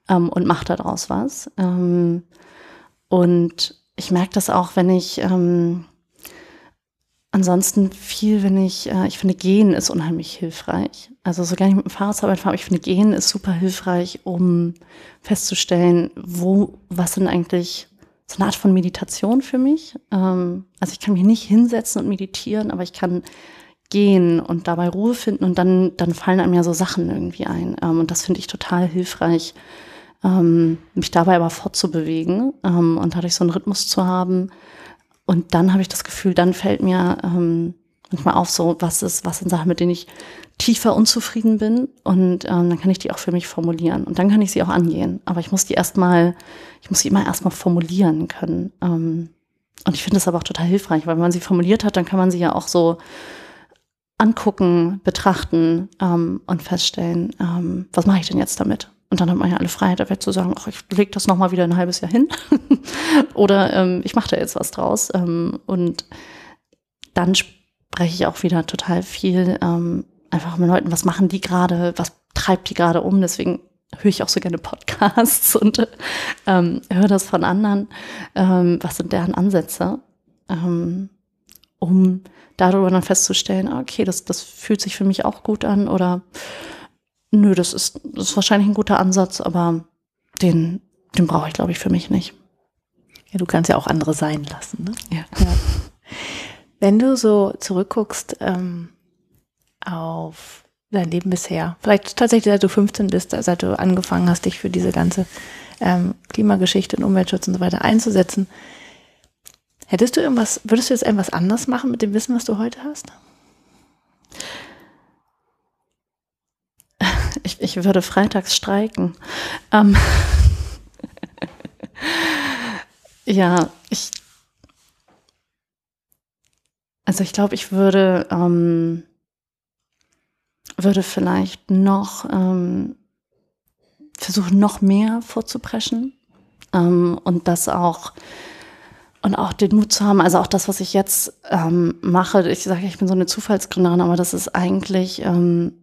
ähm, und mache daraus was. Ähm, und ich merke das auch, wenn ich ähm, ansonsten viel, wenn ich, äh, ich finde, Gehen ist unheimlich hilfreich. Also sogar nicht mit dem Fahrrad zur Arbeit fahre, ich finde, Gehen ist super hilfreich, um festzustellen, wo, was sind eigentlich so eine Art von Meditation für mich. Ähm, also ich kann mich nicht hinsetzen und meditieren, aber ich kann gehen und dabei Ruhe finden und dann, dann fallen einem ja so Sachen irgendwie ein. Ähm, und das finde ich total hilfreich, ähm, mich dabei aber fortzubewegen ähm, und dadurch so einen Rhythmus zu haben. Und dann habe ich das Gefühl, dann fällt mir ähm, manchmal auf, so was ist, was sind Sachen, mit denen ich tiefer unzufrieden bin. Und ähm, dann kann ich die auch für mich formulieren. Und dann kann ich sie auch angehen. Aber ich muss die erstmal, ich muss sie immer erstmal formulieren können. Ähm, und ich finde das aber auch total hilfreich, weil wenn man sie formuliert hat, dann kann man sie ja auch so angucken, betrachten ähm, und feststellen, ähm, was mache ich denn jetzt damit? Und dann hat man ja alle Freiheit dabei zu sagen, ach, ich lege das nochmal wieder ein halbes Jahr hin. Oder ähm, ich mache da jetzt was draus. Ähm, und dann spreche ich auch wieder total viel ähm, einfach mit Leuten, was machen die gerade, was treibt die gerade um. Deswegen höre ich auch so gerne Podcasts und ähm, höre das von anderen. Ähm, was sind deren Ansätze? Ähm, um darüber dann festzustellen, ah, okay, das, das fühlt sich für mich auch gut an oder nö, das ist, das ist wahrscheinlich ein guter Ansatz, aber den, den brauche ich, glaube ich, für mich nicht. Ja, du kannst ja auch andere sein lassen. Ne? Ja. ja. Wenn du so zurückguckst ähm, auf dein Leben bisher, vielleicht tatsächlich seit du 15 bist, seit du angefangen hast, dich für diese ganze ähm, Klimageschichte und Umweltschutz und so weiter einzusetzen, Hättest du irgendwas, würdest du jetzt irgendwas anders machen mit dem Wissen, was du heute hast? Ich, würde freitags streiken. Ähm ja, ich. Also ich glaube, ich würde, ähm, würde vielleicht noch ähm, versuchen, noch mehr vorzupreschen ähm, und das auch und auch den Mut zu haben, also auch das, was ich jetzt ähm, mache, ich sage, ich bin so eine Zufallsgründerin, aber das ist eigentlich, ähm,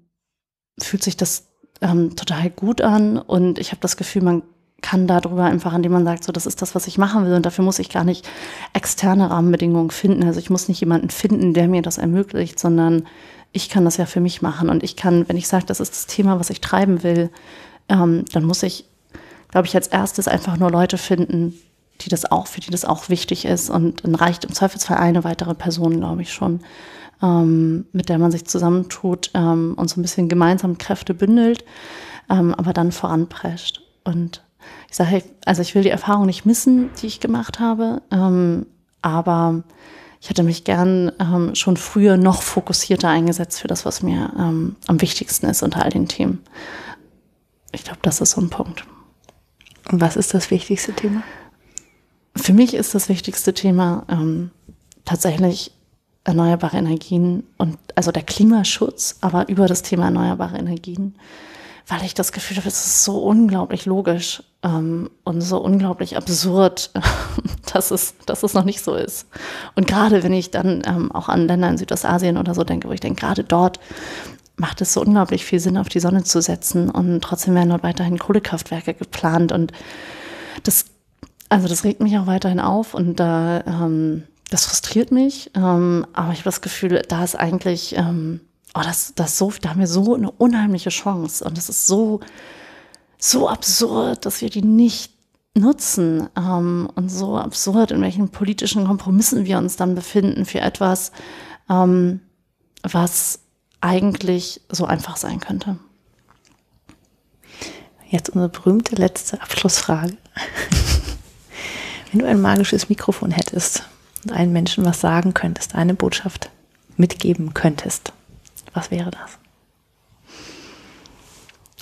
fühlt sich das ähm, total gut an und ich habe das Gefühl, man kann darüber einfach, indem man sagt, so, das ist das, was ich machen will und dafür muss ich gar nicht externe Rahmenbedingungen finden. Also ich muss nicht jemanden finden, der mir das ermöglicht, sondern ich kann das ja für mich machen und ich kann, wenn ich sage, das ist das Thema, was ich treiben will, ähm, dann muss ich, glaube ich, als erstes einfach nur Leute finden, die das auch, für die das auch wichtig ist. Und dann reicht im Zweifelsfall eine weitere Person, glaube ich, schon, ähm, mit der man sich zusammentut ähm, und so ein bisschen gemeinsam Kräfte bündelt, ähm, aber dann voranprescht. Und ich sage, also ich will die Erfahrung nicht missen, die ich gemacht habe, ähm, aber ich hätte mich gern ähm, schon früher noch fokussierter eingesetzt für das, was mir ähm, am wichtigsten ist unter all den Themen. Ich glaube, das ist so ein Punkt. Und was ist das wichtigste Thema? Für mich ist das wichtigste Thema ähm, tatsächlich erneuerbare Energien und also der Klimaschutz, aber über das Thema erneuerbare Energien, weil ich das Gefühl habe, es ist so unglaublich logisch ähm, und so unglaublich absurd, dass es, dass es noch nicht so ist. Und gerade wenn ich dann ähm, auch an Länder in Südostasien oder so denke, wo ich denke, gerade dort macht es so unglaublich viel Sinn, auf die Sonne zu setzen und trotzdem werden dort weiterhin Kohlekraftwerke geplant und das also das regt mich auch weiterhin auf und da ähm, das frustriert mich. Ähm, aber ich habe das Gefühl, da ist eigentlich, ähm, oh, das, das so, da haben wir so eine unheimliche Chance und es ist so so absurd, dass wir die nicht nutzen ähm, und so absurd, in welchen politischen Kompromissen wir uns dann befinden für etwas, ähm, was eigentlich so einfach sein könnte. Jetzt unsere berühmte letzte Abschlussfrage. Wenn du ein magisches Mikrofon hättest und allen Menschen was sagen könntest, eine Botschaft mitgeben könntest, was wäre das?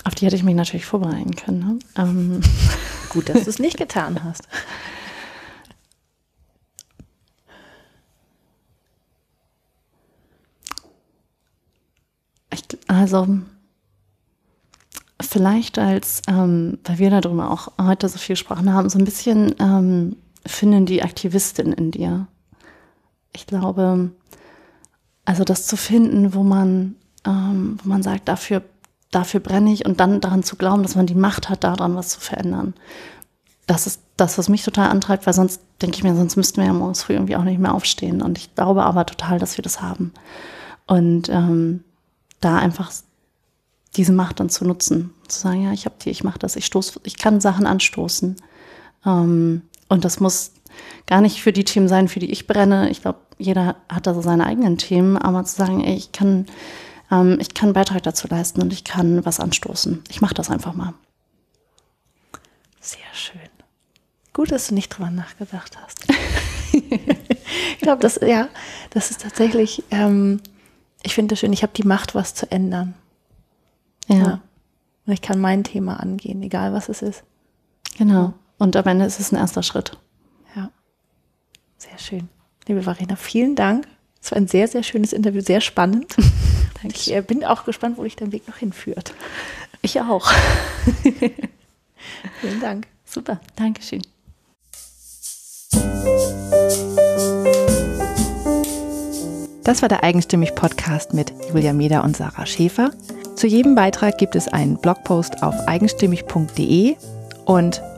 Auf die hätte ich mich natürlich vorbereiten können. Ne? Ähm. Gut, dass du es nicht getan hast. Ich, also vielleicht als, ähm, weil wir darüber auch heute so viel gesprochen haben, so ein bisschen ähm, finden die Aktivistin in dir. Ich glaube, also das zu finden, wo man, ähm, wo man sagt, dafür, dafür brenne ich und dann daran zu glauben, dass man die Macht hat, daran was zu verändern. Das ist das, was mich total antreibt, weil sonst denke ich mir, sonst müssten wir ja morgens früh irgendwie auch nicht mehr aufstehen. Und ich glaube aber total, dass wir das haben. Und ähm, da einfach diese Macht dann zu nutzen, zu sagen, ja, ich habe die, ich mache das, ich stoß, ich kann Sachen anstoßen. Ähm, und das muss gar nicht für die Themen sein, für die ich brenne. Ich glaube, jeder hat da so seine eigenen Themen, aber zu sagen, ey, ich kann, ähm, ich kann einen Beitrag dazu leisten und ich kann was anstoßen. Ich mache das einfach mal. Sehr schön. Gut, dass du nicht drüber nachgedacht hast. ich glaube, das, ja, das ist tatsächlich, ähm, ich finde das schön, ich habe die Macht, was zu ändern. Ja. ja. Und ich kann mein Thema angehen, egal was es ist. Genau. Und am Ende ist es ein erster Schritt. Ja. Sehr schön. Liebe Varina, vielen Dank. Es war ein sehr, sehr schönes Interview, sehr spannend. Danke. Ich äh, bin auch gespannt, wo dich dein Weg noch hinführt. Ich auch. vielen Dank. Super. Dankeschön. Das war der Eigenstimmig Podcast mit Julia Meder und Sarah Schäfer. Zu jedem Beitrag gibt es einen Blogpost auf eigenstimmig.de und